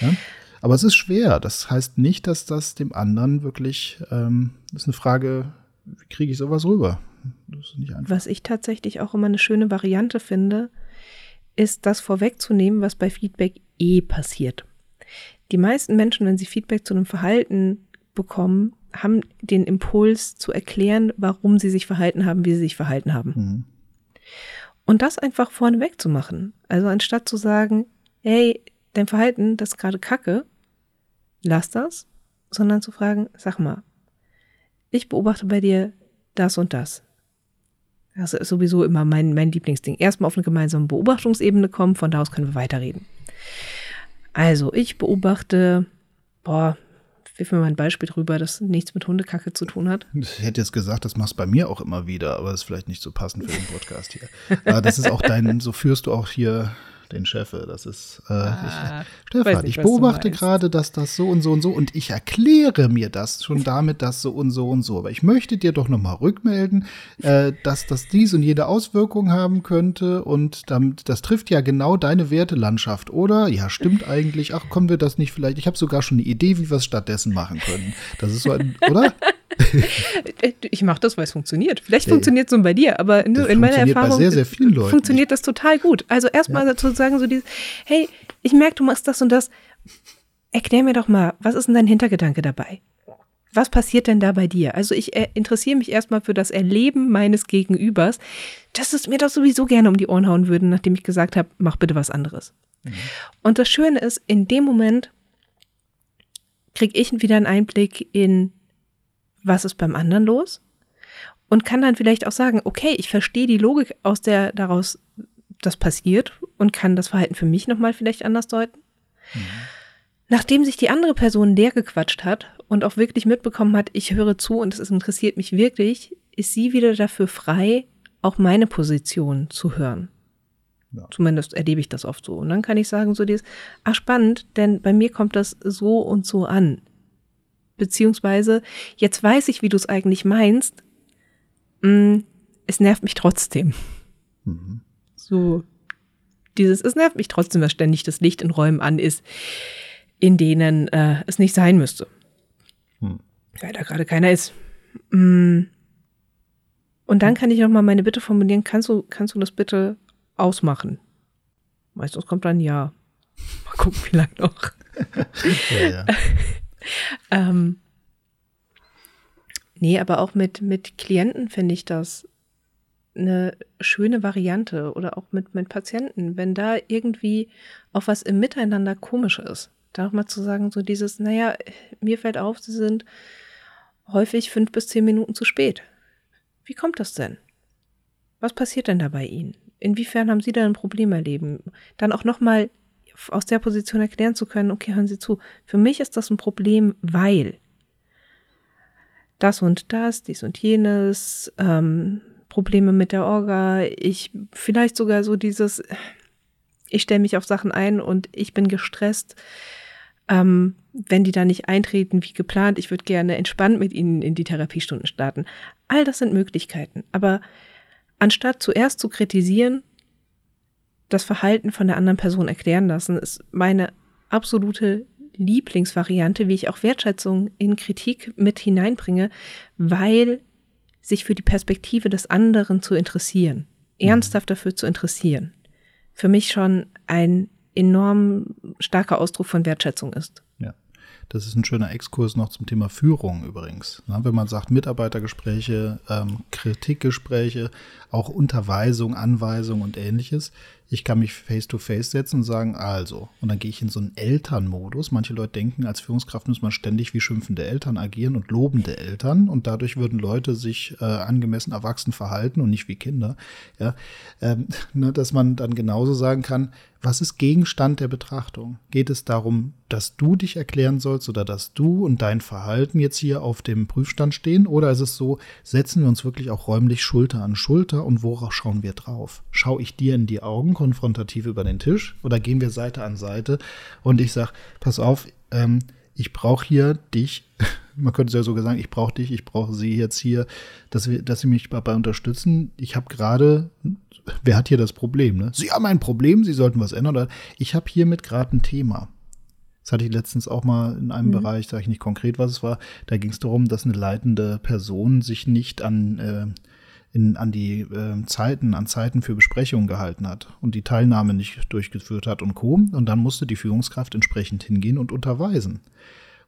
Ja? Aber es ist schwer. Das heißt nicht, dass das dem anderen wirklich, ähm, das ist eine Frage, wie kriege ich sowas rüber? Was ich tatsächlich auch immer eine schöne Variante finde, ist das vorwegzunehmen, was bei Feedback eh passiert. Die meisten Menschen, wenn sie Feedback zu einem Verhalten bekommen, haben den Impuls zu erklären, warum sie sich verhalten haben, wie sie sich verhalten haben. Mhm. Und das einfach vorneweg zu machen. Also anstatt zu sagen, hey, dein Verhalten, das ist gerade kacke, lass das, sondern zu fragen, sag mal, ich beobachte bei dir das und das. Das ist sowieso immer mein, mein Lieblingsding. Erstmal auf eine gemeinsame Beobachtungsebene kommen, von da aus können wir weiterreden. Also, ich beobachte, boah, wirf mir mal ein Beispiel drüber, das nichts mit Hundekacke zu tun hat. Ich hätte jetzt gesagt, das machst du bei mir auch immer wieder, aber das ist vielleicht nicht so passend für den Podcast hier. Aber das ist auch dein, so führst du auch hier den Chef. Das ist, äh, Ah, ich, Stefan, weiß nicht, ich beobachte gerade, dass das so und so und so und ich erkläre mir das schon damit, dass so und so und so. Aber ich möchte dir doch noch mal rückmelden, äh, dass das dies und jede Auswirkung haben könnte und damit, das trifft ja genau deine Wertelandschaft, oder? Ja, stimmt eigentlich. Ach, kommen wir das nicht vielleicht? Ich habe sogar schon eine Idee, wie wir es stattdessen machen können. Das ist so ein, oder? Ich mache das, weil es funktioniert. Vielleicht Ja, funktioniert es so bei dir, aber in, in meiner Erfahrung sehr, sehr funktioniert das total gut. Also erstmal dazu sagen so dieses, hey, ich merke, du machst das und das. Erklär mir doch mal, was ist denn dein Hintergedanke dabei? Was passiert denn da bei dir? Also ich äh, interessiere mich erstmal für das Erleben meines Gegenübers, dass es mir doch sowieso gerne um die Ohren hauen würden, nachdem ich gesagt habe, mach bitte was anderes. Und das Schöne ist, in dem Moment kriege ich wieder einen Einblick in, was ist beim anderen los und kann dann vielleicht auch sagen, okay, ich verstehe die Logik, aus der daraus das passiert und kann das Verhalten für mich nochmal vielleicht anders deuten. Nachdem sich die andere Person leer gequatscht hat und auch wirklich mitbekommen hat, ich höre zu und es interessiert mich wirklich, ist sie wieder dafür frei, auch meine Position zu hören. Ja. Zumindest erlebe ich das oft so. Und dann kann ich sagen, so dieses, ach spannend, denn bei mir kommt das so und so an. Beziehungsweise, jetzt weiß ich, wie du es eigentlich meinst. Mm, es nervt mich trotzdem. Mhm. So, dieses, es nervt mich trotzdem, dass ständig das Licht in Räumen an ist, in denen äh, es nicht sein müsste. Hm. Weil da gerade keiner ist. Mm. Und dann kann ich nochmal meine Bitte formulieren, kannst du, kannst du das bitte ausmachen? Meistens kommt dann ja. Mal gucken, wie lange noch. Ja, ja. Ähm, nee, aber auch mit, mit Klienten finde ich das eine schöne Variante oder auch mit, mit Patienten, wenn da irgendwie auch was im Miteinander komisch ist. Da auch mal zu sagen, so dieses, naja, mir fällt auf, sie sind häufig fünf bis zehn Minuten zu spät. Wie kommt das denn? Was passiert denn da bei Ihnen? Inwiefern haben Sie da ein Problem erleben? Dann auch nochmal aus der Position erklären zu können, okay, hören Sie zu, für mich ist das ein Problem, weil das und das, dies und jenes, ähm, Probleme mit der Orga, ich vielleicht sogar so dieses, ich stelle mich auf Sachen ein und ich bin gestresst, ähm, wenn die da nicht eintreten wie geplant, ich würde gerne entspannt mit ihnen in die Therapiestunden starten. All das sind Möglichkeiten. Aber anstatt zuerst zu kritisieren, das Verhalten von der anderen Person erklären lassen, ist meine absolute Lieblingsvariante, wie ich auch Wertschätzung in Kritik mit hineinbringe, weil sich für die Perspektive des anderen zu interessieren, ernsthaft dafür zu interessieren, für mich schon ein enorm starker Ausdruck von Wertschätzung ist. Ja. Das ist ein schöner Exkurs noch zum Thema Führung übrigens. Na, wenn man sagt Mitarbeitergespräche, ähm, Kritikgespräche, auch Unterweisung, Anweisung und ähnliches. Ich kann mich face-to-face setzen und sagen, also, und dann gehe ich in so einen Elternmodus. Manche Leute denken, als Führungskraft muss man ständig wie schimpfende Eltern agieren und lobende Eltern und dadurch würden Leute sich äh, angemessen erwachsen verhalten und nicht wie Kinder. Ja, ähm, ne, dass man dann genauso sagen kann, was ist Gegenstand der Betrachtung? Geht es darum, dass du dich erklären sollst oder dass du und dein Verhalten jetzt hier auf dem Prüfstand stehen? Oder ist es so, setzen wir uns wirklich auch räumlich Schulter an Schulter und worauf schauen wir drauf? Schau ich dir in die Augen konfrontativ über den Tisch oder gehen wir Seite an Seite und ich sag, pass auf, ähm, ich brauche hier dich, man könnte es ja sogar sagen, ich brauche dich, ich brauche sie jetzt hier, dass, wir, dass sie mich dabei unterstützen. Ich habe gerade, wer hat hier das Problem? Ne? Sie haben ein Problem, Sie sollten was ändern. Oder ich habe hiermit gerade ein Thema. Das hatte ich letztens auch mal in einem mhm. Bereich, sage ich nicht konkret, was es war. Da ging es darum, dass eine leitende Person sich nicht an, äh, in, an die äh, Zeiten, an Zeiten für Besprechungen gehalten hat und die Teilnahme nicht durchgeführt hat und Co. Und dann musste die Führungskraft entsprechend hingehen und unterweisen.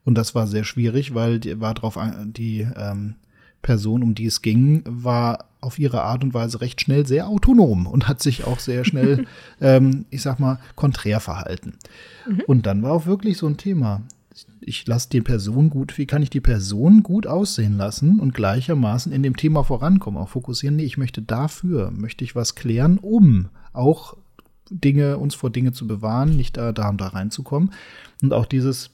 Und das war sehr schwierig, weil die war drauf die ähm, Person, um die es ging, war auf ihre Art und Weise recht schnell sehr autonom und hat sich auch sehr schnell, ähm, ich sag mal, konträr verhalten. Mhm. Und dann war auch wirklich so ein Thema. Ich lasse die Person gut, wie kann ich die Person gut aussehen lassen und gleichermaßen in dem Thema vorankommen, auch fokussieren, nee, ich möchte dafür, möchte ich was klären, um auch Dinge, uns vor Dinge zu bewahren, nicht da, da, da reinzukommen. Und auch dieses,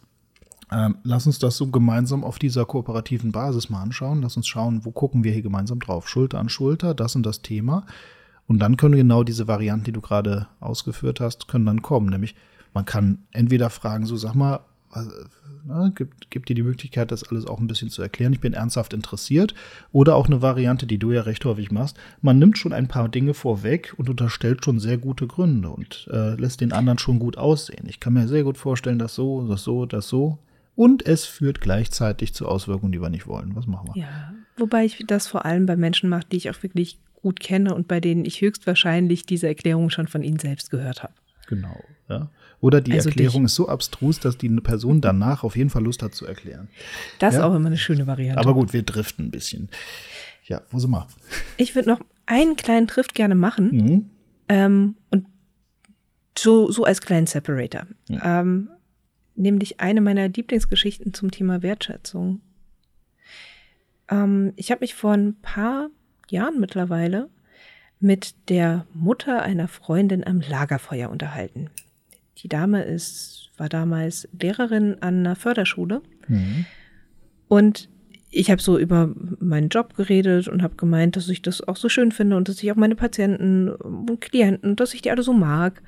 ähm, lass uns das so gemeinsam auf dieser kooperativen Basis mal anschauen. Lass uns schauen, wo gucken wir hier gemeinsam drauf. Schulter an Schulter, das und das Thema. Und dann können genau diese Varianten, die du gerade ausgeführt hast, können dann kommen. Nämlich, man kann entweder fragen, so sag mal, na, gibt, gibt dir die Möglichkeit, das alles auch ein bisschen zu erklären. Ich bin ernsthaft interessiert. Oder auch eine Variante, die du ja recht häufig machst. Man nimmt schon ein paar Dinge vorweg und unterstellt schon sehr gute Gründe und äh, lässt den anderen schon gut aussehen. Ich kann mir sehr gut vorstellen, dass so, das so, das so und es führt gleichzeitig zu Auswirkungen, die wir nicht wollen. Was machen wir? Ja, wobei ich das vor allem bei Menschen mache, die ich auch wirklich gut kenne und bei denen ich höchstwahrscheinlich diese Erklärung schon von ihnen selbst gehört habe. Genau, ja. Oder die also Erklärung ist so abstrus, dass die Person danach auf jeden Fall Lust hat zu erklären. Das ja? ist auch immer eine schöne Variante. Aber gut, wir driften ein bisschen. Ja, wo sind wir? Ich würde noch einen kleinen Drift gerne machen. Mhm. Ähm, und so, so als kleinen Separator. Ja. Ähm, nämlich eine meiner Lieblingsgeschichten zum Thema Wertschätzung. Ähm, ich habe mich vor ein paar Jahren mittlerweile mit der Mutter einer Freundin am Lagerfeuer unterhalten. Die Dame ist, war damals Lehrerin an einer Förderschule. Mhm. Und ich habe so über meinen Job geredet und habe gemeint, dass ich das auch so schön finde und dass ich auch meine Patienten und Klienten, dass ich die alle so mag.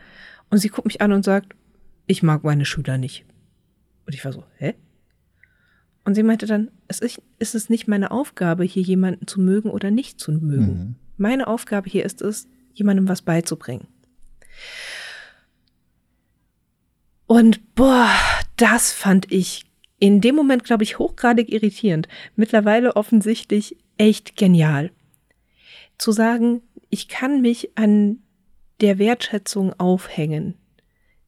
Und sie guckt mich an und sagt, ich mag meine Schüler nicht. Und ich war so, hä? Und sie meinte dann, es ist, ist es nicht meine Aufgabe, hier jemanden zu mögen oder nicht zu mögen. Mhm. Meine Aufgabe hier ist es, jemandem was beizubringen. Und boah, das fand ich in dem Moment, glaube ich, hochgradig irritierend. Mittlerweile offensichtlich echt genial. Zu sagen, ich kann mich an der Wertschätzung aufhängen.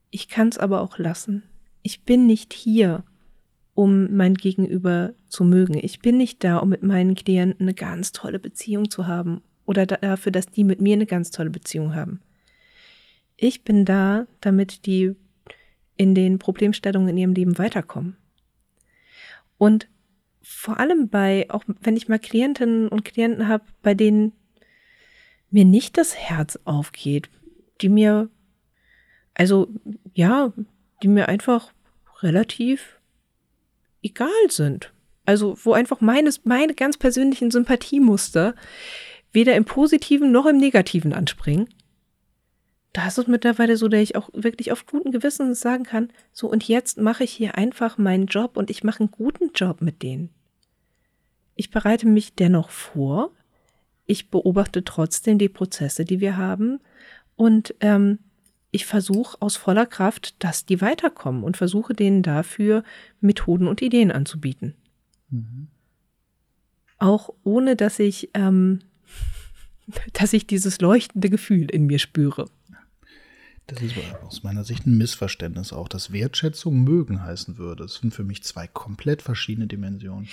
Ich kann es aber auch lassen ich bin nicht hier, um mein Gegenüber zu mögen. Ich bin nicht da, um mit meinen Klienten eine ganz tolle Beziehung zu haben oder dafür, dass die mit mir eine ganz tolle Beziehung haben. Ich bin da, damit die in den Problemstellungen in ihrem Leben weiterkommen. Und vor allem bei, auch wenn ich mal Klientinnen und Klienten habe, bei denen mir nicht das Herz aufgeht, die mir, also ja, die mir einfach relativ egal sind. Also wo einfach meines, meine ganz persönlichen Sympathiemuster weder im positiven noch im negativen anspringen. Da ist es mittlerweile so, dass ich auch wirklich auf guten Gewissens sagen kann, so und jetzt mache ich hier einfach meinen Job und ich mache einen guten Job mit denen. Ich bereite mich dennoch vor, ich beobachte trotzdem die Prozesse, die wir haben und ähm, ich versuche aus voller Kraft, dass die weiterkommen und versuche denen dafür Methoden und Ideen anzubieten. Mhm. Auch ohne, dass ich, ähm, dass ich dieses leuchtende Gefühl in mir spüre. Das ist aus meiner Sicht ein Missverständnis auch, dass Wertschätzung mögen heißen würde. Das sind für mich zwei komplett verschiedene Dimensionen.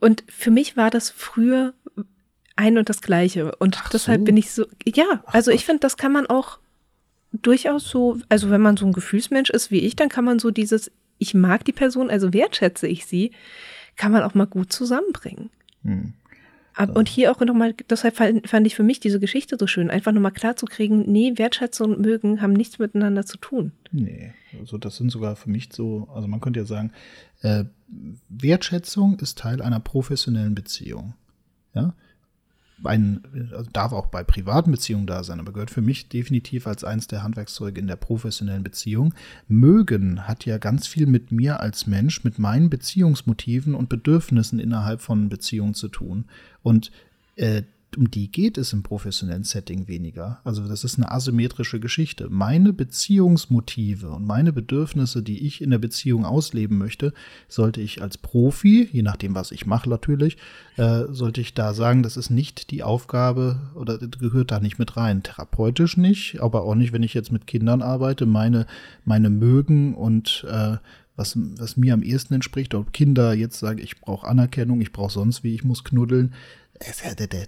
Und für mich war das früher ein und das Gleiche. Und Ach deshalb so. bin ich so, ja, also ich finde, das kann man auch durchaus so, also wenn man so ein Gefühlsmensch ist wie ich, dann kann man so dieses, ich mag die Person, also wertschätze ich sie, kann man auch mal gut zusammenbringen. Hm. Und hier auch nochmal, deshalb fand ich für mich diese Geschichte so schön, einfach nochmal klar zu kriegen, nee, Wertschätzung und Mögen haben nichts miteinander zu tun. Nee, also das sind sogar für mich so, also man könnte ja sagen, äh, Wertschätzung ist Teil einer professionellen Beziehung. Ja, ein, also darf auch bei privaten Beziehungen da sein, aber gehört für mich definitiv als eines der Handwerkszeuge in der professionellen Beziehung. Mögen hat ja ganz viel mit mir als Mensch, mit meinen Beziehungsmotiven und Bedürfnissen innerhalb von Beziehungen zu tun. Und äh, um die geht es im professionellen Setting weniger. Also das ist eine asymmetrische Geschichte. Meine Beziehungsmotive und meine Bedürfnisse, die ich in der Beziehung ausleben möchte, sollte ich als Profi, je nachdem, was ich mache natürlich, äh, sollte ich da sagen, das ist nicht die Aufgabe oder gehört da nicht mit rein. Therapeutisch nicht, aber auch nicht, wenn ich jetzt mit Kindern arbeite, meine, meine Mögen und äh, was, was mir am ehesten entspricht, ob Kinder jetzt sagen, ich brauche Anerkennung, ich brauche sonst wie, ich muss knuddeln,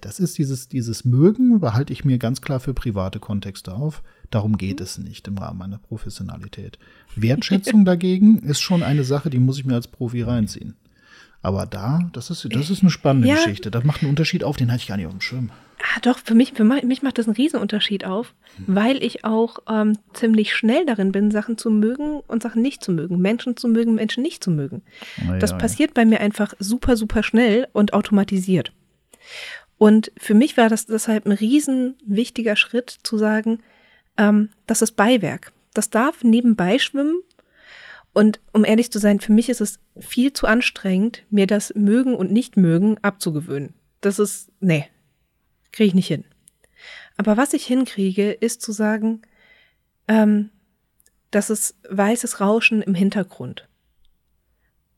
das ist dieses, dieses Mögen, behalte ich mir ganz klar für private Kontexte auf. Darum geht es nicht im Rahmen meiner Professionalität. Wertschätzung dagegen ist schon eine Sache, die muss ich mir als Profi reinziehen. Aber da, das ist, das ist eine spannende ja. Geschichte. Das macht einen Unterschied auf, den hatte ich gar nicht auf dem Schirm. Ah, doch, für mich, für mich macht das einen Riesenunterschied auf, hm. weil ich auch ähm, ziemlich schnell darin bin, Sachen zu mögen und Sachen nicht zu mögen, Menschen zu mögen, Menschen nicht zu mögen. Ja, das passiert ja. bei mir einfach super, super schnell und automatisiert. Und für mich war das deshalb ein riesen wichtiger Schritt zu sagen, ähm, das ist Beiwerk. Das darf nebenbei schwimmen. Und um ehrlich zu sein, für mich ist es viel zu anstrengend, mir das Mögen und Nicht-Mögen abzugewöhnen. Das ist, nee, kriege ich nicht hin. Aber was ich hinkriege, ist zu sagen, ähm, das ist weißes Rauschen im Hintergrund.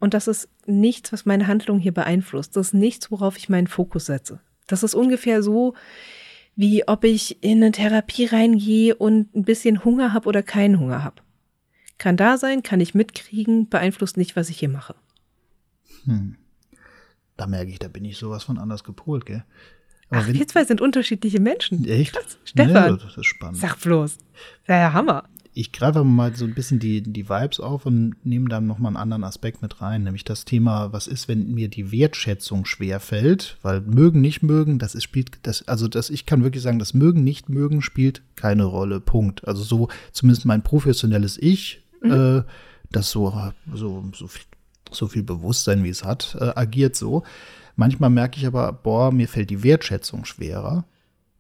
Und das ist nichts, was meine Handlung hier beeinflusst. Das ist nichts, worauf ich meinen Fokus setze. Das ist ungefähr so, wie ob ich in eine Therapie reingehe und ein bisschen Hunger habe oder keinen Hunger habe. Kann da sein, kann ich mitkriegen, beeinflusst nicht, was ich hier mache. Hm. Da merke ich, da bin ich sowas von anders gepolt, gell? Aber Ach, wir zwei sind unterschiedliche Menschen. Echt? Krass. Stefan. Ja, das ist spannend. Sag bloß. Das ja Hammer ich greife mal so ein bisschen die, die Vibes auf und nehme dann nochmal einen anderen Aspekt mit rein, nämlich das Thema, was ist, wenn mir die Wertschätzung schwer fällt, weil mögen, nicht mögen, das ist, spielt, das, also das, ich kann wirklich sagen, das mögen, nicht mögen spielt keine Rolle, Punkt. Also so, zumindest mein professionelles Ich, mhm. äh, das so, so, so viel, so viel Bewusstsein, wie es hat, äh, agiert so. Manchmal merke ich aber, boah, mir fällt die Wertschätzung schwerer.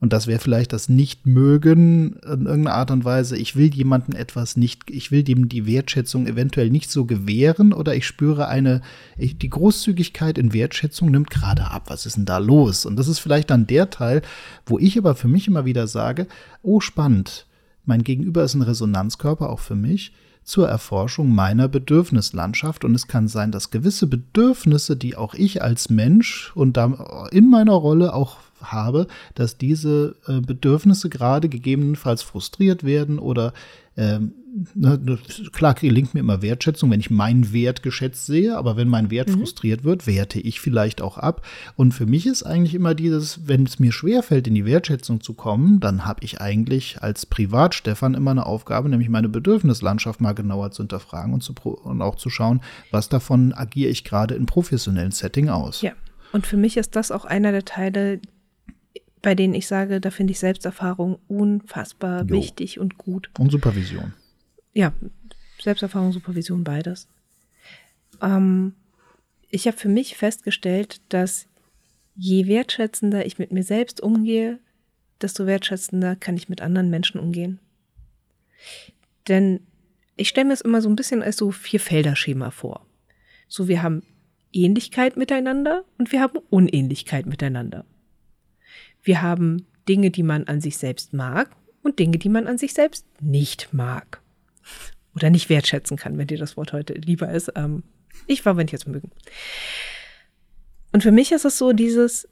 Und das wäre vielleicht das Nicht-Mögen in irgendeiner Art und Weise. Ich will jemanden etwas nicht, ich will dem die Wertschätzung eventuell nicht so gewähren oder ich spüre eine, die Großzügigkeit in Wertschätzung nimmt gerade ab. Was ist denn da los? Und das ist vielleicht dann der Teil, wo ich aber für mich immer wieder sage, oh spannend, mein Gegenüber ist ein Resonanzkörper auch für mich zur Erforschung meiner Bedürfnislandschaft. Und es kann sein, dass gewisse Bedürfnisse, die auch ich als Mensch und in meiner Rolle auch habe, dass diese äh, Bedürfnisse gerade gegebenenfalls frustriert werden oder ähm, ne, ne, klar gelingt mir immer Wertschätzung, wenn ich meinen Wert geschätzt sehe, aber wenn mein Wert mhm. frustriert wird, werte ich vielleicht auch ab. Und für mich ist eigentlich immer dieses, wenn es mir schwerfällt, in die Wertschätzung zu kommen, dann habe ich eigentlich als Privat-Stefan immer eine Aufgabe, nämlich meine Bedürfnislandschaft mal genauer zu hinterfragen und, zu, und auch zu schauen, was davon agiere ich gerade in professionellen Setting aus. Ja. Und für mich ist das auch einer der Teile, bei denen ich sage, da finde ich Selbsterfahrung unfassbar jo. wichtig und gut. Und Supervision. Ja, Selbsterfahrung, Supervision, beides. Ähm, ich habe für mich festgestellt, dass je wertschätzender ich mit mir selbst umgehe, desto wertschätzender kann ich mit anderen Menschen umgehen. Denn ich stelle mir es immer so ein bisschen als so Vier-Felder-Schema vor. So, wir haben Ähnlichkeit miteinander und wir haben Unähnlichkeit miteinander. Wir haben Dinge, die man an sich selbst mag und Dinge, die man an sich selbst nicht mag. Oder nicht wertschätzen kann, wenn dir das Wort heute lieber ist. Ähm, ich war, wenn ich jetzt mögen. Und für mich ist es so dieses,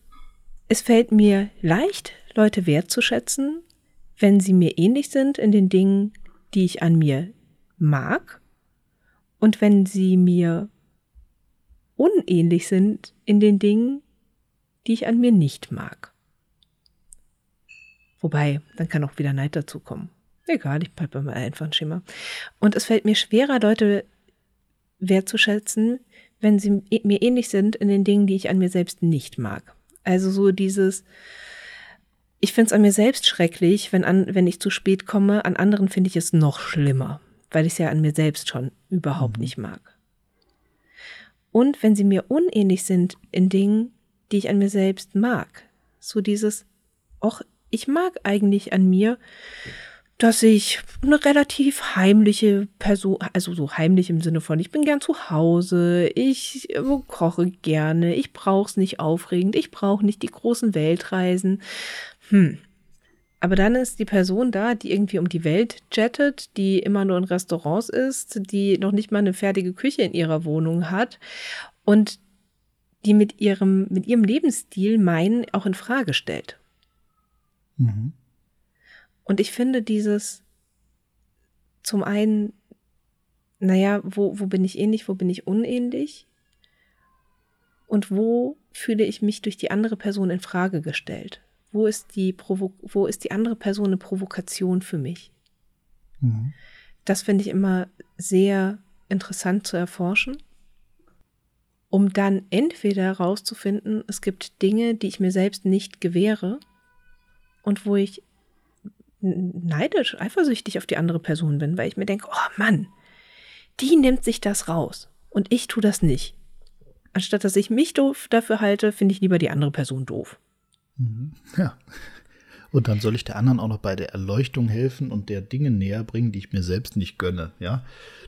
es fällt mir leicht, Leute wertzuschätzen, wenn sie mir ähnlich sind in den Dingen, die ich an mir mag und wenn sie mir unähnlich sind in den Dingen, die ich an mir nicht mag. Wobei, dann kann auch wieder Neid dazukommen. Egal, ich bleibe mal einfach ein Schimmer. Und es fällt mir schwerer, Leute wertzuschätzen, wenn sie mir ähnlich sind in den Dingen, die ich an mir selbst nicht mag. Also so dieses, ich finde es an mir selbst schrecklich, wenn, an, wenn ich zu spät komme. An anderen finde ich es noch schlimmer, weil ich es ja an mir selbst schon überhaupt mhm. nicht mag. Und wenn sie mir unähnlich sind in Dingen, die ich an mir selbst mag. So dieses, auch ich mag eigentlich an mir, dass ich eine relativ heimliche Person, also so heimlich im Sinne von, ich bin gern zu Hause, ich äh, koche gerne, ich brauch's nicht aufregend, ich brauche nicht die großen Weltreisen. Hm. Aber dann ist die Person da, die irgendwie um die Welt jettet, die immer nur in Restaurants ist, die noch nicht mal eine fertige Küche in ihrer Wohnung hat und die mit ihrem, mit ihrem Lebensstil meinen auch in Frage stellt. Mhm. Und ich finde dieses zum einen, naja, wo, wo bin ich ähnlich, wo bin ich unähnlich? Und wo fühle ich mich durch die andere Person in Frage gestellt? Wo ist die, Provo wo ist die andere Person eine Provokation für mich? Mhm. Das finde ich immer sehr interessant zu erforschen, um dann entweder herauszufinden, es gibt Dinge, die ich mir selbst nicht gewähre und wo ich neidisch, eifersüchtig auf die andere Person bin, weil ich mir denke, oh Mann, die nimmt sich das raus und ich tue das nicht. Anstatt dass ich mich doof dafür halte, finde ich lieber die andere Person doof. Mhm. Ja. Und dann soll ich der anderen auch noch bei der Erleuchtung helfen und der Dinge näher bringen, die ich mir selbst nicht gönne. Ja,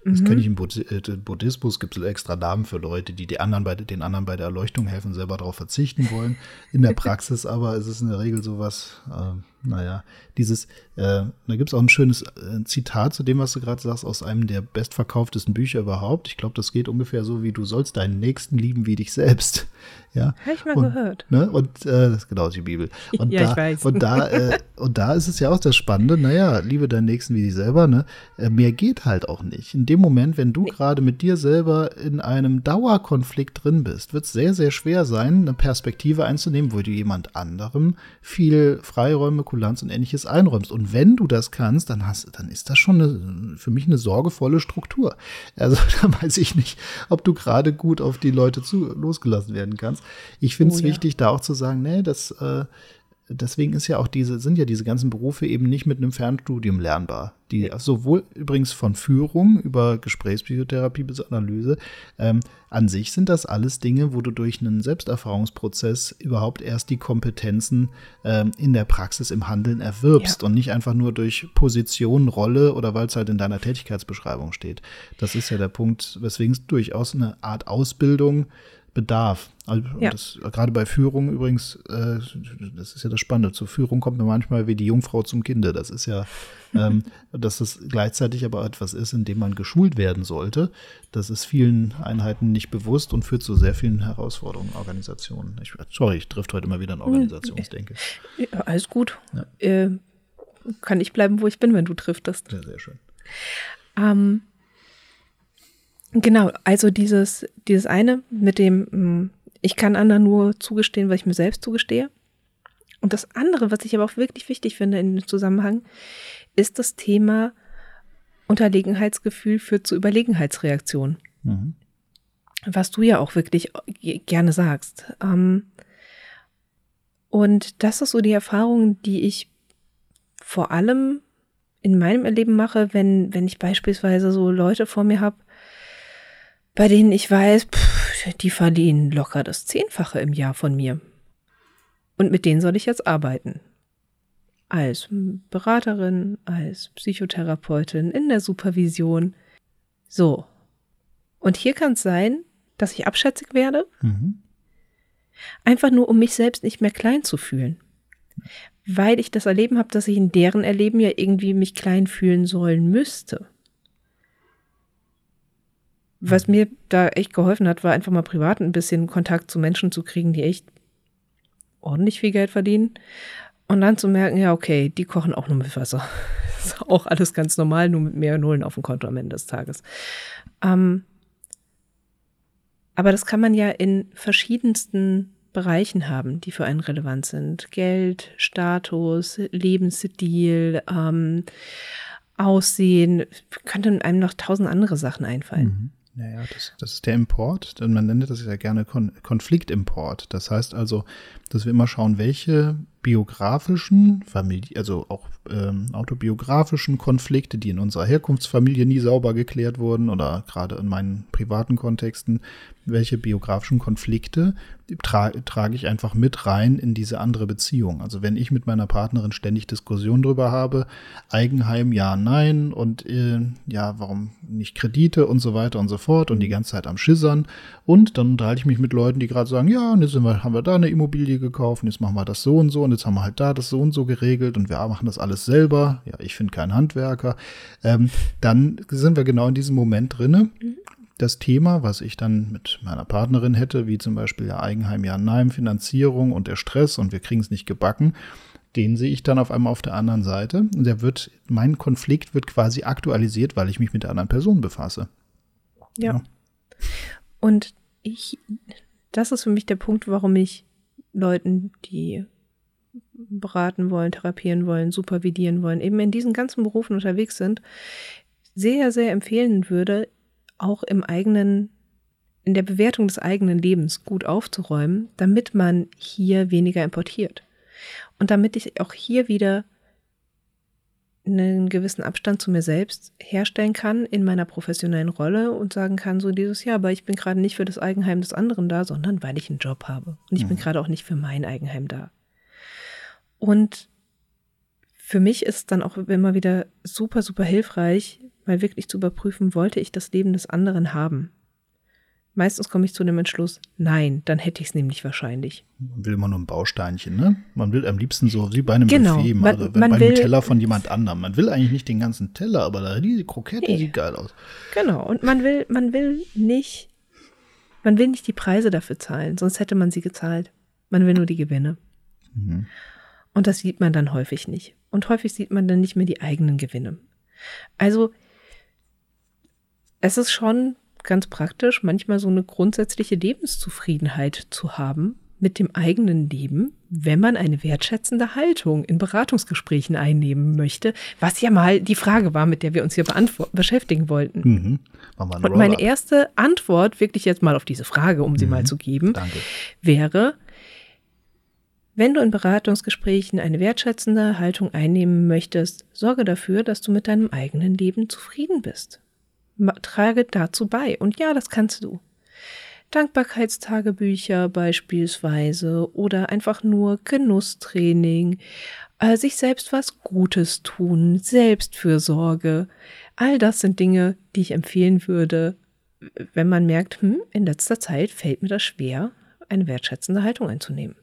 das mhm. kenne ich im äh, Buddhismus, gibt es extra Namen für Leute, die, die anderen bei, den anderen bei der Erleuchtung helfen, selber darauf verzichten wollen. In der Praxis aber ist es in der Regel sowas, äh, naja, dieses, äh, da gibt es auch ein schönes äh, Zitat zu dem, was du gerade sagst, aus einem der bestverkauftesten Bücher überhaupt. Ich glaube, das geht ungefähr so, wie du sollst deinen Nächsten lieben wie dich selbst. Ja. Habe ich mal und, gehört. Ne? Und äh, das ist genau die Bibel. Und ja, da, ich weiß. Und da, äh, und da ist es ja auch das Spannende, naja, liebe deinen Nächsten wie dich selber, ne? Äh, mehr geht halt auch nicht. In dem Moment, wenn du gerade mit dir selber in einem Dauerkonflikt drin bist, wird es sehr, sehr schwer sein, eine Perspektive einzunehmen, wo du jemand anderem viel Freiräume, Kulanz und ähnliches einräumst. Und wenn du das kannst, dann hast, dann ist das schon eine, für mich eine sorgevolle Struktur. Also da weiß ich nicht, ob du gerade gut auf die Leute zu, losgelassen werden kannst. Ich finde es oh, ja. wichtig, da auch zu sagen, nee, das äh, deswegen ist ja auch diese, sind ja diese ganzen Berufe eben nicht mit einem Fernstudium lernbar. Die sowohl übrigens von Führung über Gesprächspsychotherapie bis Analyse, ähm, an sich sind das alles Dinge, wo du durch einen Selbsterfahrungsprozess überhaupt erst die Kompetenzen ähm, in der Praxis im Handeln erwirbst ja. und nicht einfach nur durch Position, Rolle oder weil es halt in deiner Tätigkeitsbeschreibung steht. Das ist ja der Punkt, weswegen es durchaus eine Art Ausbildung bedarf. Also ja. das, gerade bei Führung übrigens, äh, das ist ja das Spannende. Zur Führung kommt man manchmal wie die Jungfrau zum Kinde. Das ist ja, ähm, dass das gleichzeitig aber etwas ist, in dem man geschult werden sollte. Das ist vielen Einheiten nicht bewusst und führt zu sehr vielen Herausforderungen, Organisationen. Ich, sorry, ich trifft heute immer wieder an Organisationsdenke. Ja, alles gut. Ja. Äh, kann ich bleiben, wo ich bin, wenn du triftest. Ja, sehr schön. Ähm, Genau, also dieses, dieses eine mit dem, hm, ich kann anderen nur zugestehen, was ich mir selbst zugestehe. Und das andere, was ich aber auch wirklich wichtig finde in dem Zusammenhang, ist das Thema Unterlegenheitsgefühl führt zu Überlegenheitsreaktionen. Mhm. Was du ja auch wirklich gerne sagst. Ähm, und das ist so die Erfahrung, die ich vor allem in meinem Erleben mache, wenn, wenn ich beispielsweise so Leute vor mir habe, bei denen ich weiß, pff, die verdienen locker das Zehnfache im Jahr von mir. Und mit denen soll ich jetzt arbeiten. Als Beraterin, als Psychotherapeutin, in der Supervision. So. Und hier kann es sein, dass ich abschätzig werde. Mhm. Einfach nur, um mich selbst nicht mehr klein zu fühlen. Weil ich das Erleben habe, dass ich in deren Erleben ja irgendwie mich klein fühlen sollen müsste. Was mir da echt geholfen hat, war einfach mal privat ein bisschen Kontakt zu Menschen zu kriegen, die echt ordentlich viel Geld verdienen. Und dann zu merken, ja, okay, die kochen auch nur mit Wasser. ist auch alles ganz normal, nur mit mehr Nullen auf dem Konto am Ende des Tages. Ähm, aber das kann man ja in verschiedensten Bereichen haben, die für einen relevant sind. Geld, Status, Lebensstil, ähm, Aussehen, könnten einem noch tausend andere Sachen einfallen. Mhm. Naja, das, das ist der Import. Man nennt das ja gerne Kon Konfliktimport. Das heißt also, dass wir immer schauen, welche biografischen, Familie, also auch ähm, autobiografischen Konflikte, die in unserer Herkunftsfamilie nie sauber geklärt wurden oder gerade in meinen privaten Kontexten, welche biografischen Konflikte tra trage ich einfach mit rein in diese andere Beziehung. Also wenn ich mit meiner Partnerin ständig Diskussionen drüber habe, Eigenheim ja, nein und äh, ja, warum nicht Kredite und so weiter und so fort und die ganze Zeit am Schissern und dann unterhalte ich mich mit Leuten, die gerade sagen, ja, jetzt wir, haben wir da eine Immobilie gekauft und jetzt machen wir das so und so und jetzt haben wir halt da das so und so geregelt und wir machen das alles selber. Ja, ich finde keinen Handwerker. Ähm, dann sind wir genau in diesem Moment drinne. Das Thema, was ich dann mit meiner Partnerin hätte, wie zum Beispiel ja Eigenheim, ja, nein, Finanzierung und der Stress und wir kriegen es nicht gebacken, den sehe ich dann auf einmal auf der anderen Seite. Und der wird, mein Konflikt wird quasi aktualisiert, weil ich mich mit der anderen Person befasse. Ja. ja. Und ich, das ist für mich der Punkt, warum ich Leuten, die beraten wollen, therapieren wollen, supervidieren wollen, eben in diesen ganzen Berufen unterwegs sind, sehr, sehr empfehlen würde, auch im eigenen, in der Bewertung des eigenen Lebens gut aufzuräumen, damit man hier weniger importiert. Und damit ich auch hier wieder einen gewissen Abstand zu mir selbst herstellen kann in meiner professionellen Rolle und sagen kann, so dieses Jahr, aber ich bin gerade nicht für das Eigenheim des anderen da, sondern weil ich einen Job habe. Und ich mhm. bin gerade auch nicht für mein Eigenheim da. Und für mich ist dann auch immer wieder super, super hilfreich, mal wirklich zu überprüfen, wollte ich das Leben des anderen haben? Meistens komme ich zu dem Entschluss, nein, dann hätte ich es nämlich wahrscheinlich. Man will immer nur ein Bausteinchen, ne? Man will am liebsten so wie bei einem genau, Buffet, man, also man bei will, einem Teller von jemand anderem. Man will eigentlich nicht den ganzen Teller, aber da diese Krokette Nee. sieht geil aus. Genau, und man will, man will nicht, man will nicht die Preise dafür zahlen, sonst hätte man sie gezahlt. Man will nur die Gewinne. Mhm. Und das sieht man dann häufig nicht. Und häufig sieht man dann nicht mehr die eigenen Gewinne. Also, es ist schon ganz praktisch, manchmal so eine grundsätzliche Lebenszufriedenheit zu haben mit dem eigenen Leben, wenn man eine wertschätzende Haltung in Beratungsgesprächen einnehmen möchte, was ja mal die Frage war, mit der wir uns hier beschäftigen wollten. Mhm. Und meine erste Antwort, wirklich jetzt mal auf diese Frage, um sie Mhm. mal zu geben, Danke. wäre, wenn du in Beratungsgesprächen eine wertschätzende Haltung einnehmen möchtest, sorge dafür, dass du mit deinem eigenen Leben zufrieden bist. Trage dazu bei. Und ja, das kannst du. Dankbarkeitstagebücher beispielsweise oder einfach nur Genusstraining, äh, sich selbst was Gutes tun, Selbstfürsorge. All das sind Dinge, die ich empfehlen würde, wenn man merkt, hm, in letzter Zeit fällt mir das schwer, eine wertschätzende Haltung einzunehmen.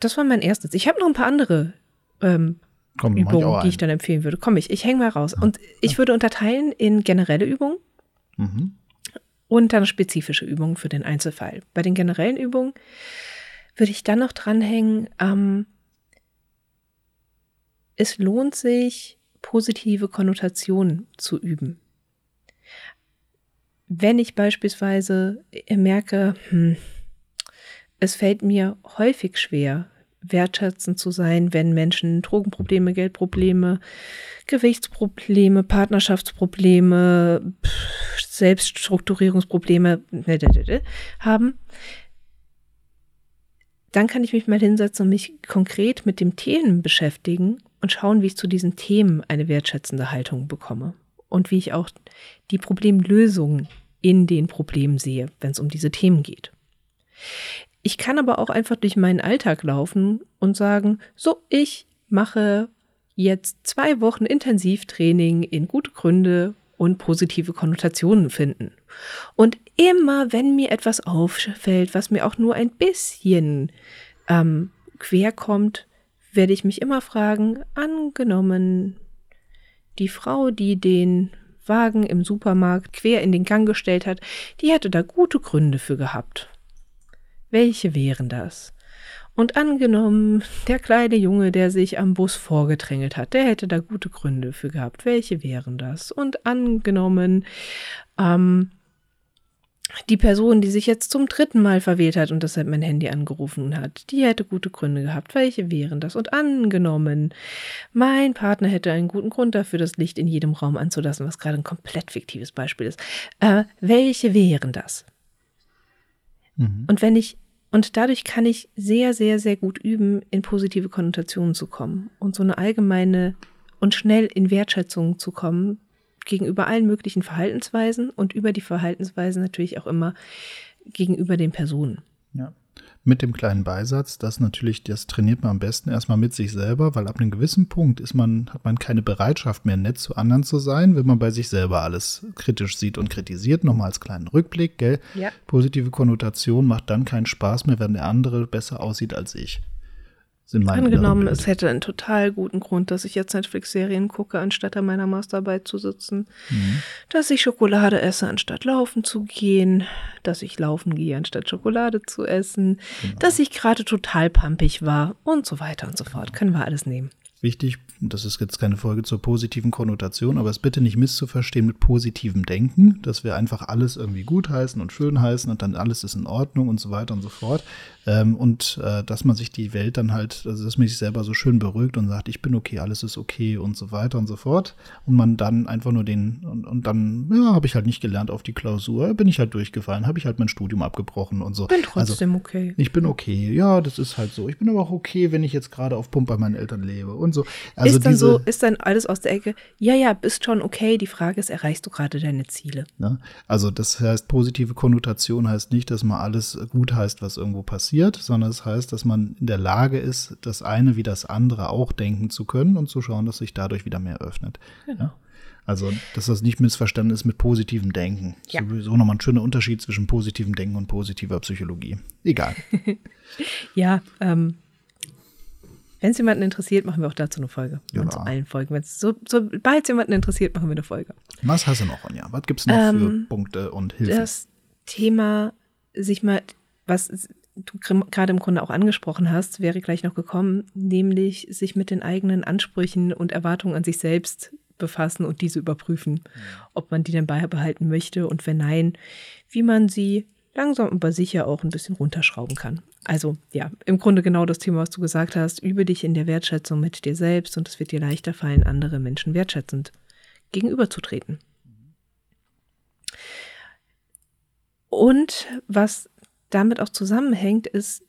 Das war mein erstes. Ich habe noch ein paar andere ähm, Komm, auch die ich dann empfehlen würde. Komm, ich, ich hänge mal raus. Und ich würde unterteilen in generelle Übungen Mhm. und dann spezifische Übungen für den Einzelfall. Bei den generellen Übungen würde ich dann noch dranhängen, ähm, es lohnt sich, positive Konnotationen zu üben. Wenn ich beispielsweise merke, hm, es fällt mir häufig schwer, wertschätzend zu sein, wenn Menschen Drogenprobleme, Geldprobleme, Gewichtsprobleme, Partnerschaftsprobleme, Selbststrukturierungsprobleme ne, haben, dann kann ich mich mal hinsetzen und mich konkret mit dem Themen beschäftigen und schauen, wie ich zu diesen Themen eine wertschätzende Haltung bekomme und wie ich auch die Problemlösungen in den Problemen sehe, wenn es um diese Themen geht. Ich kann aber auch einfach durch meinen Alltag laufen und sagen, so, ich mache jetzt zwei Wochen Intensivtraining in gute Gründe und positive Konnotationen finden. Und immer, wenn mir etwas auffällt, was mir auch nur ein bisschen ähm, quer kommt, werde ich mich immer fragen, angenommen, die Frau, die den Wagen im Supermarkt quer in den Gang gestellt hat, die hätte da gute Gründe für gehabt. Welche wären das? Und angenommen, der kleine Junge, der sich am Bus vorgedrängelt hat, der hätte da gute Gründe für gehabt. Welche wären das? Und angenommen, ähm, die Person, die sich jetzt zum dritten Mal verwählt hat und deshalb mein Handy angerufen hat, die hätte gute Gründe gehabt. Welche wären das? Und angenommen, mein Partner hätte einen guten Grund dafür, das Licht in jedem Raum anzulassen, was gerade ein komplett fiktives Beispiel ist. Äh, welche wären das? Mhm. Und wenn ich, und dadurch kann ich sehr, sehr, sehr gut üben, in positive Konnotationen zu kommen und so eine allgemeine und schnell in Wertschätzung zu kommen, gegenüber allen möglichen Verhaltensweisen und über die Verhaltensweisen natürlich auch immer gegenüber den Personen. Ja. Mit dem kleinen Beisatz, das natürlich, das trainiert man am besten erstmal mit sich selber, weil ab einem gewissen Punkt ist man, hat man keine Bereitschaft mehr, nett zu anderen zu sein, wenn man bei sich selber alles kritisch sieht und kritisiert. Nochmal als kleinen Rückblick, gell? Ja. Positive Konnotation macht dann keinen Spaß mehr, wenn der andere besser aussieht als ich sind meine Angenommen, es hätte einen total guten Grund, dass ich jetzt Netflix-Serien gucke, anstatt an meiner Masterarbeit zu sitzen. Mhm. Dass ich Schokolade esse, anstatt laufen zu gehen. Dass ich laufen gehe, anstatt Schokolade zu essen. Genau. Dass ich gerade total pampig war und so weiter und so fort. Können wir alles nehmen wichtig, das ist jetzt keine Folge zur positiven Konnotation, aber es bitte nicht misszuverstehen mit positivem Denken, dass wir einfach alles irgendwie gut heißen und schön heißen und dann alles ist in Ordnung und so weiter und so fort. Ähm, und äh, dass man sich die Welt dann halt, also dass man sich selber so schön beruhigt und sagt, ich bin okay, alles ist okay und so weiter und so fort. Und man dann einfach nur den, und, und dann, ja, habe ich halt nicht gelernt auf die Klausur, bin ich halt durchgefallen, habe ich halt mein Studium abgebrochen und so. Bin trotzdem also, okay. Ich bin okay, ja, das ist halt so. Ich bin aber auch okay, wenn ich jetzt gerade auf Pump bei meinen Eltern lebe und so. Also ist dann diese, so, ist dann alles aus der Ecke, ja, ja, bist schon okay. Die Frage ist, erreichst du gerade deine Ziele? Ne? Also das heißt, positive Konnotation heißt nicht, dass man alles gut heißt, was irgendwo passiert, sondern es das heißt, dass man in der Lage ist, das eine wie das andere auch denken zu können und zu schauen, dass sich dadurch wieder mehr öffnet. Genau. Ja? Also, dass das nicht missverstanden ist mit positivem Denken. Ja. Sowieso nochmal ein schöner Unterschied zwischen positivem Denken und positiver Psychologie. Egal. ja, ähm, wenn es jemanden interessiert, machen wir auch dazu eine Folge. Und zu allen Folgen. Wenn es so, sobald es jemanden interessiert, machen wir eine Folge. Was hast du noch, Anja? Was gibt es noch ähm, für Punkte und Hilfen? Das Thema, sich mal, was du gerade im Grunde auch angesprochen hast, wäre gleich noch gekommen, nämlich sich mit den eigenen Ansprüchen und Erwartungen an sich selbst befassen und diese überprüfen, ob man die denn beibehalten möchte und wenn nein, wie man sie langsam aber sicher auch ein bisschen runterschrauben kann. Also ja, im Grunde genau das Thema, was du gesagt hast, übe dich in der Wertschätzung mit dir selbst und es wird dir leichter fallen, andere Menschen wertschätzend gegenüberzutreten. Und was damit auch zusammenhängt, ist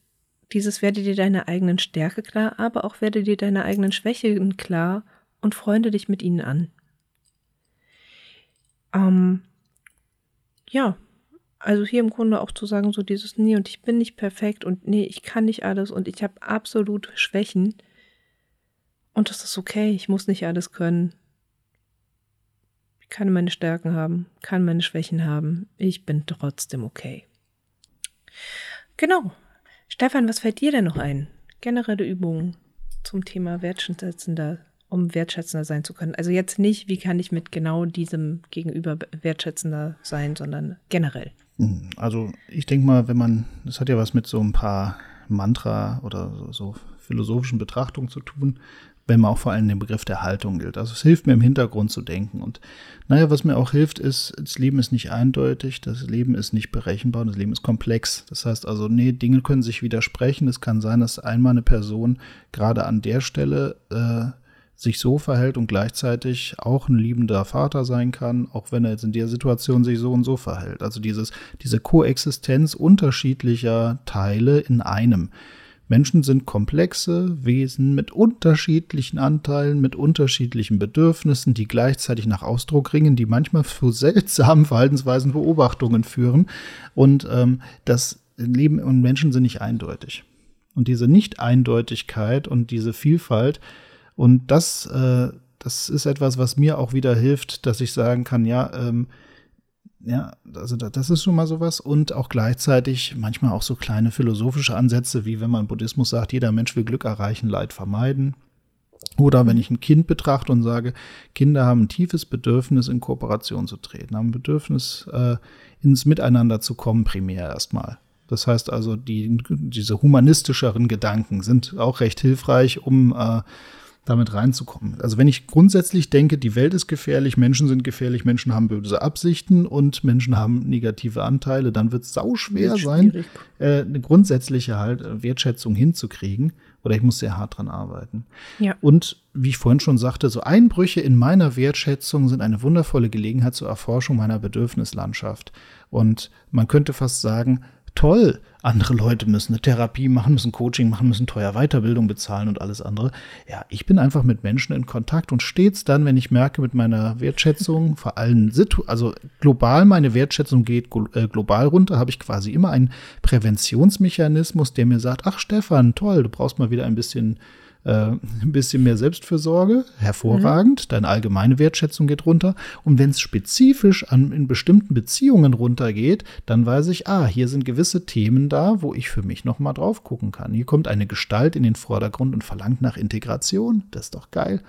dieses werde dir deine eigenen Stärke klar, aber auch werde dir deine eigenen Schwächen klar und freunde dich mit ihnen an. Ähm, ja, also hier im Grunde auch zu sagen, so dieses, nee, und ich bin nicht perfekt und nee, ich kann nicht alles und ich habe absolut Schwächen. Und das ist okay, ich muss nicht alles können. Ich kann meine Stärken haben, kann meine Schwächen haben. Ich bin trotzdem okay. Genau. Stefan, was fällt dir denn noch ein? Generelle Übungen zum Thema wertschätzender, um wertschätzender sein zu können. Also jetzt nicht, wie kann ich mit genau diesem Gegenüber wertschätzender sein, sondern generell. Hm, also ich denke mal, wenn man, das hat ja was mit so ein paar Mantra oder so, so philosophischen Betrachtungen zu tun, wenn man auch vor allem den Begriff der Haltung gilt. Also es hilft mir im Hintergrund zu denken. Und naja, was mir auch hilft, ist, das Leben ist nicht eindeutig, das Leben ist nicht berechenbar, das Leben ist komplex. Das heißt also, nee, Dinge können sich widersprechen. Es kann sein, dass einmal eine Person gerade an der Stelle äh, sich so verhält und gleichzeitig auch ein liebender Vater sein kann, auch wenn er jetzt in der Situation sich so und so verhält. Also dieses, diese Koexistenz unterschiedlicher Teile in einem. Menschen sind komplexe Wesen mit unterschiedlichen Anteilen, mit unterschiedlichen Bedürfnissen, die gleichzeitig nach Ausdruck ringen, die manchmal zu seltsamen Verhaltensweisen Beobachtungen führen. Und ähm, das Leben und Menschen sind nicht eindeutig. Und diese Nicht-Eindeutigkeit und diese Vielfalt und das, äh, das ist etwas, was mir auch wieder hilft, dass ich sagen kann, ja, ähm, ja, also das ist schon mal sowas und auch gleichzeitig manchmal auch so kleine philosophische Ansätze, wie wenn man Buddhismus sagt, jeder Mensch will Glück erreichen, Leid vermeiden. Oder wenn ich ein Kind betrachte und sage, Kinder haben ein tiefes Bedürfnis, in Kooperation zu treten, haben ein Bedürfnis, äh, ins Miteinander zu kommen, primär erstmal. Das heißt also, die, diese humanistischeren Gedanken sind auch recht hilfreich, um äh, damit reinzukommen. Also wenn ich grundsätzlich denke, die Welt ist gefährlich, Menschen sind gefährlich, Menschen haben böse Absichten und Menschen haben negative Anteile, dann wird es sauschwer sein, äh, eine grundsätzliche halt äh, Wertschätzung hinzukriegen. Oder ich muss sehr hart dran arbeiten. Ja. Und wie ich vorhin schon sagte, so Einbrüche in meiner Wertschätzung sind eine wundervolle Gelegenheit zur Erforschung meiner Bedürfnislandschaft. Und man könnte fast sagen, toll, andere Leute müssen eine Therapie machen, müssen Coaching machen, müssen teuer Weiterbildung bezahlen und alles andere. Ja, ich bin einfach mit Menschen in Kontakt und stets dann, wenn ich merke, mit meiner Wertschätzung, vor allem Situ also global meine Wertschätzung geht äh, global runter, habe ich quasi immer einen Präventionsmechanismus, der mir sagt, ach Stefan, toll, du brauchst mal wieder ein bisschen äh, ein bisschen mehr Selbstfürsorge, hervorragend, mhm. deine allgemeine Wertschätzung geht runter. Und wenn es spezifisch an, in bestimmten Beziehungen runtergeht, dann weiß ich, ah, hier sind gewisse Themen da, wo ich für mich noch mal drauf gucken kann. Hier kommt eine Gestalt in den Vordergrund und verlangt nach Integration. Das ist doch geil.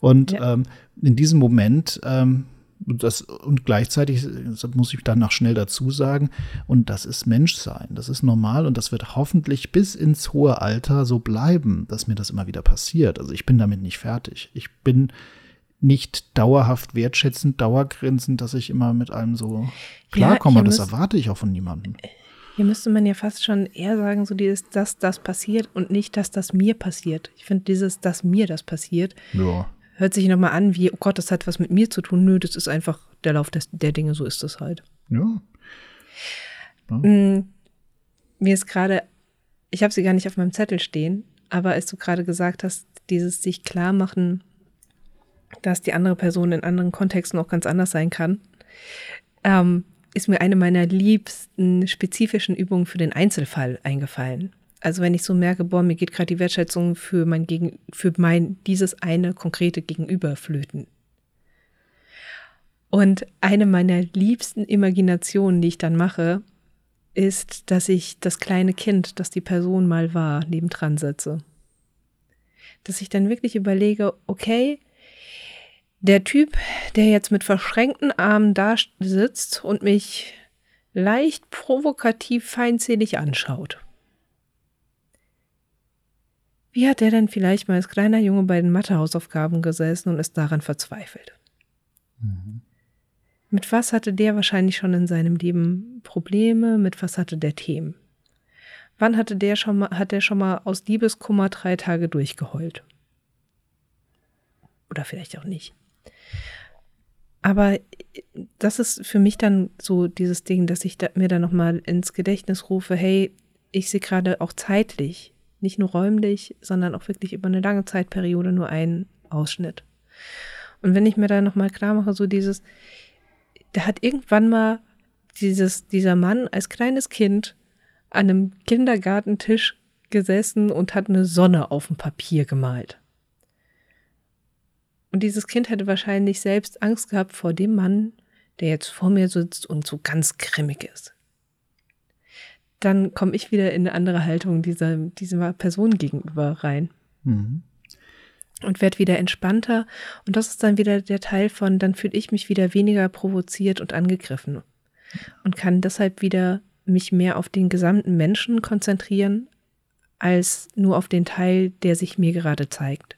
Und ja. ähm, in diesem Moment ähm, das, und gleichzeitig das muss ich dann noch schnell dazu sagen, und das ist Menschsein, das ist normal und das wird hoffentlich bis ins hohe Alter so bleiben, dass mir das immer wieder passiert. Also ich bin damit nicht fertig. Ich bin nicht dauerhaft wertschätzend, dauergrinsend, dass ich immer mit allem so klarkomme. Ja, das erwarte ich auch von niemandem. Hier müsste man ja fast schon eher sagen, so dieses, dass das passiert und nicht, dass das mir passiert. Ich finde dieses, dass mir das passiert, ja hört sich nochmal an, wie, oh Gott, das hat was mit mir zu tun. Nö, das ist einfach der Lauf des, der Dinge, so ist das halt. Ja. ja. Mm, mir ist gerade, ich habe sie gar nicht auf meinem Zettel stehen, aber als du gerade gesagt hast, dieses sich klar machen, dass die andere Person in anderen Kontexten auch ganz anders sein kann, ähm, ist mir eine meiner liebsten spezifischen Übungen für den Einzelfall eingefallen. Also wenn ich so merke, boah, mir geht gerade die Wertschätzung für mein Gegen, für mein dieses eine konkrete Gegenüber flöten. Und eine meiner liebsten Imaginationen, die ich dann mache, ist, dass ich das kleine Kind, das die Person mal war, nebendran setze. Dass ich dann wirklich überlege, okay, der Typ, der jetzt mit verschränkten Armen da sitzt und mich leicht provokativ feindselig anschaut. Wie hat der denn vielleicht mal als kleiner Junge bei den Mathehausaufgaben gesessen und ist daran verzweifelt? Mhm. Mit was hatte der wahrscheinlich schon in seinem Leben Probleme? Mit was hatte der Themen? Wann hatte der schon mal, hat der schon mal aus Liebeskummer drei Tage durchgeheult? Oder vielleicht auch nicht. Aber das ist für mich dann so dieses Ding, dass ich da, mir da nochmal ins Gedächtnis rufe, hey, ich sehe gerade auch zeitlich nicht nur räumlich, sondern auch wirklich über eine lange Zeitperiode nur einen Ausschnitt. Und wenn ich mir da nochmal klar mache, so dieses, da hat irgendwann mal dieses, dieser Mann als kleines Kind an einem Kindergartentisch gesessen und hat eine Sonne auf dem Papier gemalt. Und dieses Kind hätte wahrscheinlich selbst Angst gehabt vor dem Mann, der jetzt vor mir sitzt und so ganz grimmig ist dann komme ich wieder in eine andere Haltung dieser, dieser Person gegenüber rein. Mhm. Und werde wieder entspannter. Und das ist dann wieder der Teil von, dann fühle ich mich wieder weniger provoziert und angegriffen. Und kann deshalb wieder mich mehr auf den gesamten Menschen konzentrieren, als nur auf den Teil, der sich mir gerade zeigt.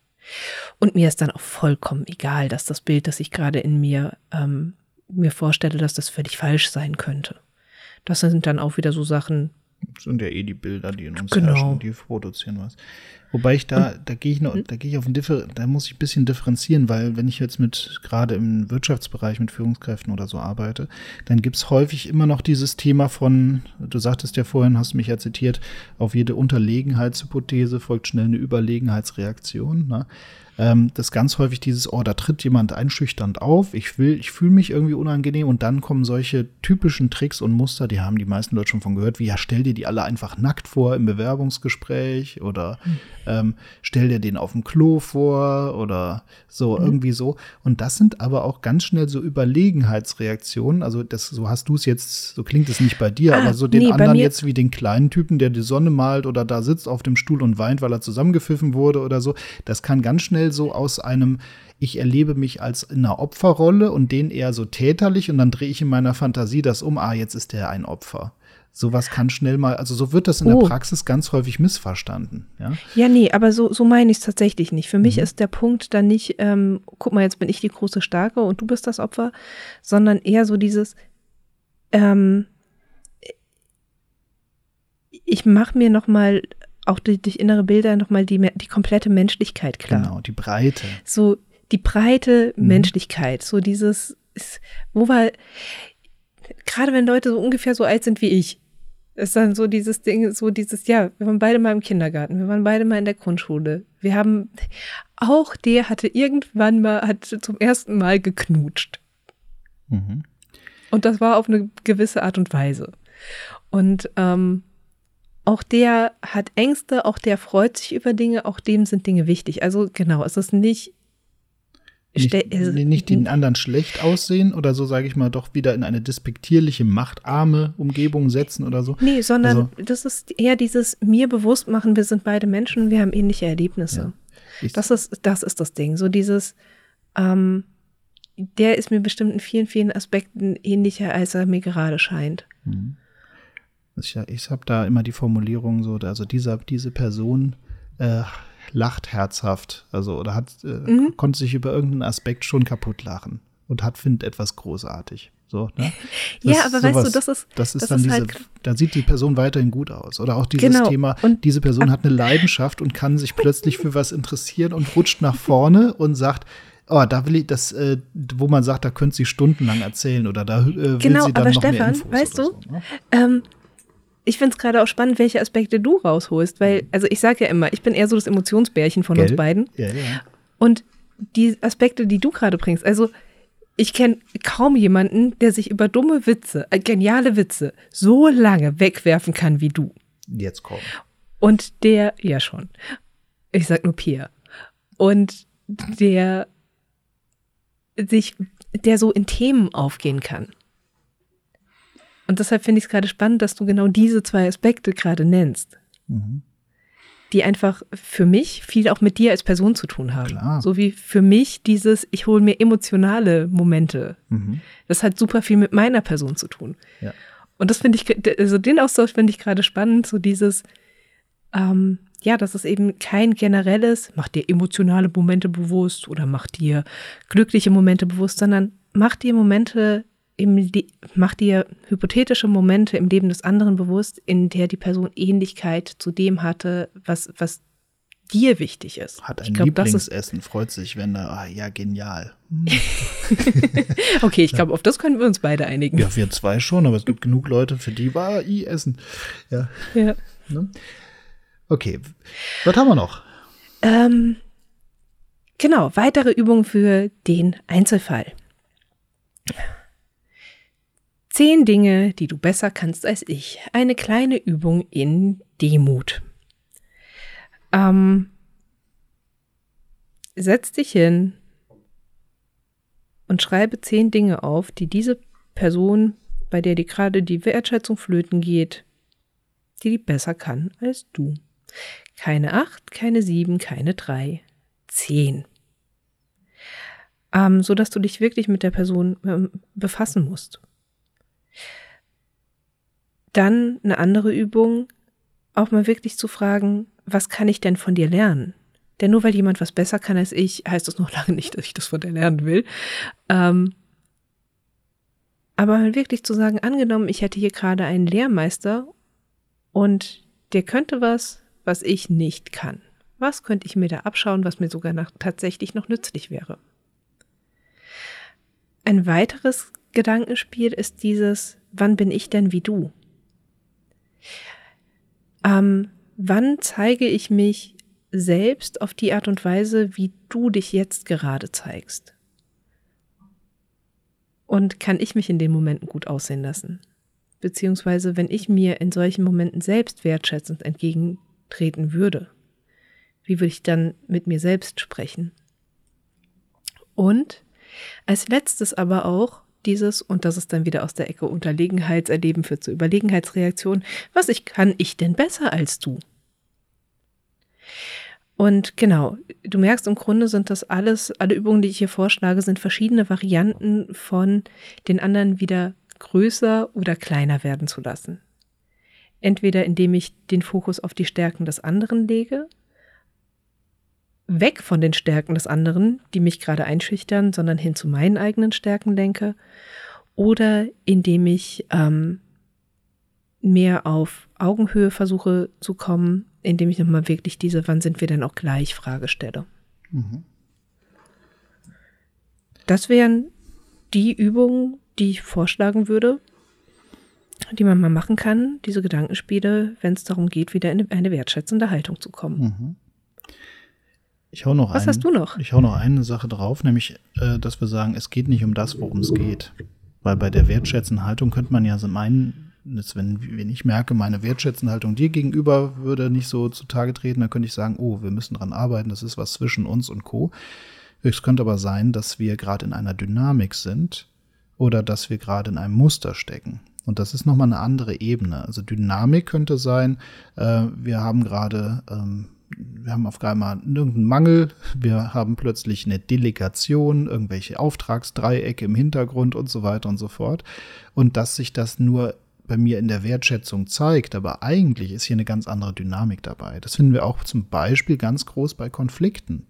Und mir ist dann auch vollkommen egal, dass das Bild, das ich gerade in mir ähm, mir vorstelle, dass das völlig falsch sein könnte. Das sind dann auch wieder so Sachen. Das sind ja eh die Bilder, die in uns genau. herrschen, die produzieren was. Wobei ich da, da gehe ich noch, hm? da gehe ich auf ein Differ, da muss ich ein bisschen differenzieren, weil wenn ich jetzt mit, gerade im Wirtschaftsbereich mit Führungskräften oder so arbeite, dann gibt es häufig immer noch dieses Thema von, du sagtest ja vorhin, hast mich ja zitiert, auf jede Unterlegenheitshypothese folgt schnell eine Überlegenheitsreaktion. Ne? ähm, das ganz häufig dieses, oh, da tritt jemand einschüchternd auf, ich will, ich fühle mich irgendwie unangenehm und dann kommen solche typischen Tricks und Muster, die haben die meisten Leute schon von gehört, wie ja, stell dir die alle einfach nackt vor im Bewerbungsgespräch oder mhm. Ähm, stell dir den auf dem Klo vor oder so, mhm. irgendwie so. Und das sind aber auch ganz schnell so Überlegenheitsreaktionen. Also das, so hast du es jetzt, so klingt es nicht bei dir, ah, aber so den nee, anderen jetzt wie den kleinen Typen, der die Sonne malt oder da sitzt auf dem Stuhl und weint, weil er zusammengepfiffen wurde oder so, das kann ganz schnell so aus einem, ich erlebe mich als in einer Opferrolle und den eher so täterlich und dann drehe ich in meiner Fantasie das um, ah, jetzt ist der ein Opfer. Sowas kann schnell mal, also so wird das in Oh. der Praxis ganz häufig missverstanden. Ja, Ja, nee, aber so, so meine ich es tatsächlich nicht. Für Mhm. mich ist der Punkt dann nicht, ähm, guck mal, jetzt bin ich die große Starke und du bist das Opfer, sondern eher so dieses, ähm, ich mache mir nochmal, auch durch, innere Bilder, nochmal die, me- die komplette Menschlichkeit klar. genau, die Breite. So die breite Mhm. Menschlichkeit, so dieses, wo war, gerade wenn Leute so ungefähr so alt sind wie ich, ist dann so dieses Ding, so dieses, ja, wir waren beide mal im Kindergarten, wir waren beide mal in der Grundschule. Wir haben, auch der hatte irgendwann mal, hat zum ersten Mal geknutscht. Mhm. Und das war auf eine gewisse Art und Weise. Und ähm, auch der hat Ängste, auch der freut sich über Dinge, auch dem sind Dinge wichtig. Also genau, es ist nicht. Nicht, nicht den anderen schlecht aussehen oder so, sage ich mal, doch wieder in eine despektierliche, machtarme Umgebung setzen oder so. Nee, sondern Also- das ist eher dieses mir bewusst machen, wir sind beide Menschen, wir haben ähnliche Erlebnisse. Ich, Das ist, das ist das Ding. So dieses, ähm, der ist mir bestimmt in vielen, vielen Aspekten ähnlicher, als er mir gerade scheint. ich ich habe da immer die Formulierung so, also dieser, diese Person äh, lacht herzhaft, also oder hat äh, Mhm. konnte sich über irgendeinen Aspekt schon kaputt lachen und hat findet etwas großartig. So, ne? Ja, aber weißt du, das ist- das ist das dann ist diese, halt- da sieht die Person weiterhin gut aus. Oder auch dieses Genau. Thema, Und- diese Person hat eine Leidenschaft und kann sich plötzlich für was interessieren und rutscht nach vorne und sagt, oh, da will ich das, äh, wo man sagt, da könnte sie stundenlang erzählen oder da äh, will Genau, sie dann aber noch mehr Stefan, Infos weißt du, so, ne? Ähm, ich finde es gerade auch spannend, welche Aspekte du rausholst, weil, also ich sage ja immer, ich bin eher so das Emotionsbärchen von uns Gell? beiden. Ja, ja. Und die Aspekte, die du gerade bringst, also ich kenne kaum jemanden, der sich über dumme Witze, äh, geniale Witze, so lange wegwerfen kann wie du. Jetzt kommt. Und der, ja schon, ich sag nur Pierre. Und der sich, der so in Themen aufgehen kann. Und deshalb finde ich es gerade spannend, dass du genau diese zwei Aspekte gerade nennst. Die einfach für mich viel auch mit dir als Person zu tun haben. Klar. So wie für mich dieses, ich hole mir emotionale Momente. Mhm. Das hat super viel mit meiner Person zu tun. Ja. Und das finde ich, also den Austausch finde ich gerade spannend, so dieses, ähm, ja, das ist eben kein generelles, mach dir emotionale Momente bewusst oder mach dir glückliche Momente bewusst, sondern mach dir Momente mach dir hypothetische Momente im Leben des anderen bewusst, in der die Person Ähnlichkeit zu dem hatte, was, was dir wichtig ist. Hat ein glaub, Lieblingsessen, freut sich, wenn er, ah, ja, genial. okay, ich glaube, auf das können wir uns beide einigen. Ja, wir zwei schon, aber es gibt genug Leute, für die war i Essen. Ja. Ja. Ne? Okay. Was haben wir noch? Ähm, genau, weitere Übungen für den Einzelfall. Zehn Dinge, die du besser kannst als ich. Eine kleine Übung in Demut. Ähm, setz dich hin und schreibe zehn Dinge auf, die diese Person, bei der dir gerade die Wertschätzung flöten geht, die die besser kann als du. Keine acht, keine sieben, keine drei, zehn. Ähm, so dass du dich wirklich mit der Person ähm, befassen musst. Dann eine andere Übung, auch mal wirklich zu fragen, was kann ich denn von dir lernen? Denn nur weil jemand was besser kann als ich, heißt das noch lange nicht, dass ich das von dir lernen will. Ähm, aber mal wirklich zu sagen, angenommen, ich hätte hier gerade einen Lehrmeister und der könnte was, was ich nicht kann. Was könnte ich mir da abschauen, was mir sogar nach, tatsächlich noch nützlich wäre? Ein weiteres Gedankenspiel ist dieses, wann bin ich denn wie du? Ähm, wann zeige ich mich selbst auf die Art und Weise, wie du dich jetzt gerade zeigst? Und kann ich mich in den Momenten gut aussehen lassen? Beziehungsweise, wenn ich mir in solchen Momenten selbst wertschätzend entgegentreten würde, wie würde ich dann mit mir selbst sprechen? Und als letztes aber auch dieses, und das ist dann wieder aus der Ecke Unterlegenheitserleben führt zu Überlegenheitsreaktion, was ich kann ich denn besser als du? Und genau, du merkst, im Grunde sind das alles, alle Übungen, die ich hier vorschlage, sind verschiedene Varianten von den anderen wieder größer oder kleiner werden zu lassen. Entweder indem ich den Fokus auf die Stärken des anderen lege, weg von den Stärken des anderen, die mich gerade einschüchtern, sondern hin zu meinen eigenen Stärken lenke, oder indem ich ähm, mehr auf Augenhöhe versuche zu kommen, indem ich nochmal wirklich diese, wann sind wir denn auch gleich, Frage stelle. Mhm. Das wären die Übungen, die ich vorschlagen würde, die man mal machen kann, diese Gedankenspiele, wenn es darum geht, wieder in eine wertschätzende Haltung zu kommen. Mhm. Ich hau noch Was einen, hast du noch? Ich hau noch eine Sache drauf, nämlich, äh, dass wir sagen, es geht nicht um das, worum es geht. Weil bei der wertschätzenden Haltung könnte man ja so meinen, dass wenn, wenn ich merke, meine wertschätzende Haltung dir gegenüber würde nicht so zutage treten, dann könnte ich sagen, oh, wir müssen dran arbeiten, das ist was zwischen uns und Co. Es könnte aber sein, dass wir gerade in einer Dynamik sind oder dass wir gerade in einem Muster stecken. Und das ist nochmal eine andere Ebene. Also Dynamik könnte sein, äh, wir haben gerade, ähm, wir haben auf einmal irgendeinen Mangel, wir haben plötzlich eine Delegation, irgendwelche Auftragsdreiecke im Hintergrund und so weiter und so fort. Und dass sich das nur bei mir in der Wertschätzung zeigt, aber eigentlich ist hier eine ganz andere Dynamik dabei. Das finden wir auch zum Beispiel ganz groß bei Konflikten.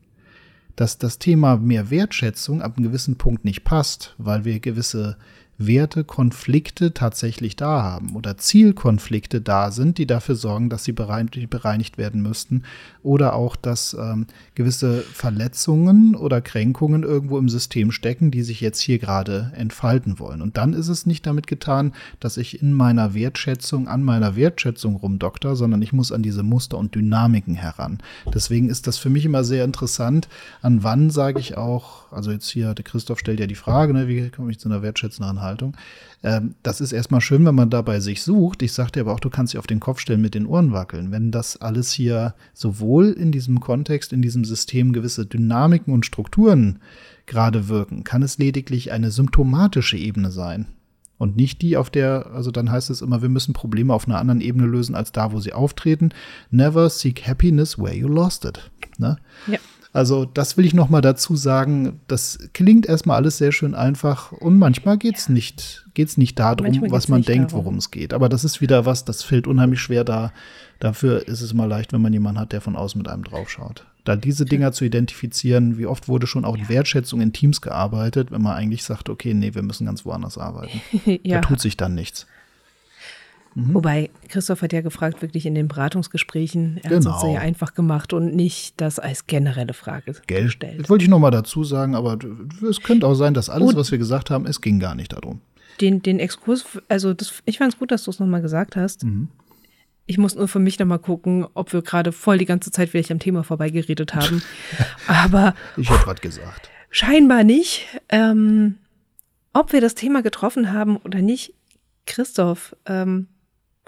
Dass das Thema mehr Wertschätzung ab einem gewissen Punkt nicht passt, weil wir gewisse Werte, Konflikte tatsächlich da haben oder Zielkonflikte da sind, die dafür sorgen, dass sie bereinigt werden müssten oder auch, dass ähm, gewisse Verletzungen oder Kränkungen irgendwo im System stecken, die sich jetzt hier gerade entfalten wollen. Und dann ist es nicht damit getan, dass ich in meiner Wertschätzung, an meiner Wertschätzung rumdokter, sondern ich muss an diese Muster und Dynamiken heran. Deswegen ist das für mich immer sehr interessant, an wann sage ich auch, also jetzt hier, der Christoph stellt ja die Frage, ne, wie komme ich zu einer wertschätzenden Haltung? Ähm, das ist erstmal schön, wenn man dabei sich sucht. Ich sagte aber auch, du kannst dich auf den Kopf stellen, mit den Ohren wackeln. Wenn das alles hier sowohl in diesem Kontext, in diesem System gewisse Dynamiken und Strukturen gerade wirken, kann es lediglich eine symptomatische Ebene sein. Und nicht die, auf der, also dann heißt es immer, wir müssen Probleme auf einer anderen Ebene lösen, als da, wo sie auftreten. Never seek happiness where you lost it. Ne? Ja. Also das will ich noch mal dazu sagen. Das klingt erstmal alles sehr schön einfach und manchmal geht's nicht, geht's nicht darum, manchmal was man denkt, worum es geht. Aber das ist wieder was, das fällt unheimlich schwer da. Dafür ist es mal leicht, wenn man jemanden hat, der von außen mit einem draufschaut. Da diese Dinger zu identifizieren, wie oft wurde schon auch die Wertschätzung in Teams gearbeitet, wenn man eigentlich sagt, okay, nee, wir müssen ganz woanders arbeiten. ja. Da tut sich dann nichts. Mhm. Wobei, Christoph hat ja gefragt, wirklich in den Beratungsgesprächen, er genau. hat es sehr einfach gemacht und nicht das als generelle Frage Geld. gestellt. Das wollte ich nochmal dazu sagen, aber es könnte auch sein, dass alles, und was wir gesagt haben, es ging gar nicht darum. Den, den Exkurs, also das, ich fand es gut, dass du es nochmal gesagt hast. Mhm. Ich muss nur für mich nochmal gucken, ob wir gerade voll die ganze Zeit vielleicht am Thema vorbeigeredet haben. aber. Ich habe gerade gesagt. Scheinbar nicht. Ähm, ob wir das Thema getroffen haben oder nicht, Christoph, ähm,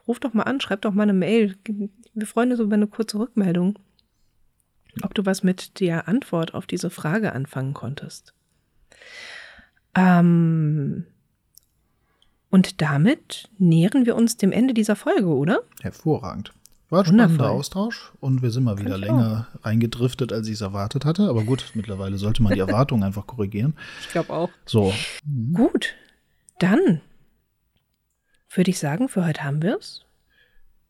ruf doch mal an, schreib doch mal eine Mail. Wir freuen uns über eine kurze Rückmeldung, ob du was mit der Antwort auf diese Frage anfangen konntest. Ähm, und damit nähern wir uns dem Ende dieser Folge, oder? Hervorragend. War ein spannender Austausch und wir sind mal wieder länger auch. reingedriftet, als ich es erwartet hatte. Aber gut, mittlerweile sollte man die Erwartungen einfach korrigieren. Ich glaube auch. So. Gut. Dann würde ich sagen, für heute haben wir es.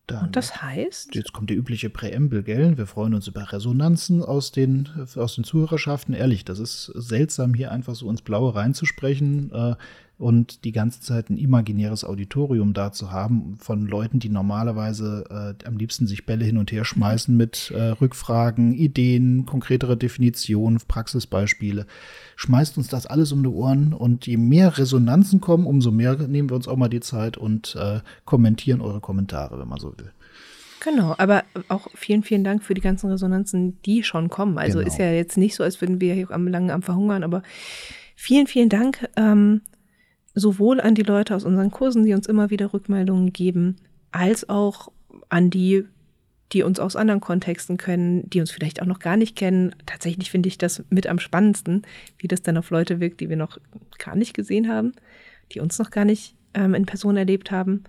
Und das heißt? Jetzt kommt die übliche Präambel, gell? Wir freuen uns über Resonanzen aus den, aus den Zuhörerschaften. Ehrlich, das ist seltsam, hier einfach so ins Blaue reinzusprechen. Äh, und die ganze Zeit ein imaginäres Auditorium da zu haben von Leuten, die normalerweise äh, am liebsten sich Bälle hin und her schmeißen mit äh, Rückfragen, Ideen, konkretere Definitionen, Praxisbeispiele, schmeißt uns das alles um die Ohren und je mehr Resonanzen kommen, umso mehr nehmen wir uns auch mal die Zeit und äh, kommentieren eure Kommentare, wenn man so will. Genau, aber auch vielen, vielen Dank für die ganzen Resonanzen, die schon kommen. Also genau. ist ja jetzt nicht so, als würden wir hier am langen am verhungern, aber vielen, vielen Dank. Ähm, sowohl an die Leute aus unseren Kursen, die uns immer wieder Rückmeldungen geben, als auch an die, die uns aus anderen Kontexten können, die uns vielleicht auch noch gar nicht kennen. Tatsächlich finde ich das mit am spannendsten, wie das dann auf Leute wirkt, die wir noch gar nicht gesehen haben, die uns noch gar nicht ähm, in Person erlebt haben.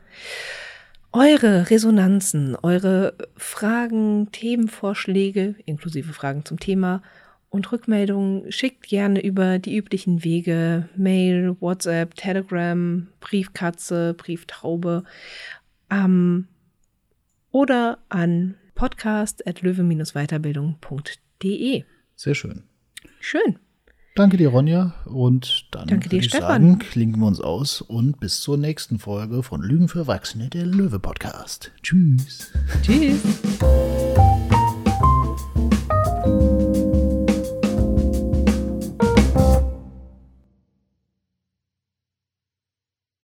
Eure Resonanzen, eure Fragen, Themenvorschläge, inklusive Fragen zum Thema und Rückmeldungen schickt gerne über die üblichen Wege, Mail, WhatsApp, Telegram, Briefkatze, Brieftaube. Ähm, oder an podcast.löwe-weiterbildung.de. Sehr schön. Schön. Danke dir, Ronja. Und dann Danke dir, würde ich Stefan. sagen, klinken wir uns aus und bis zur nächsten Folge von Lügen für Erwachsene, der Löwe-Podcast. Tschüss. Tschüss.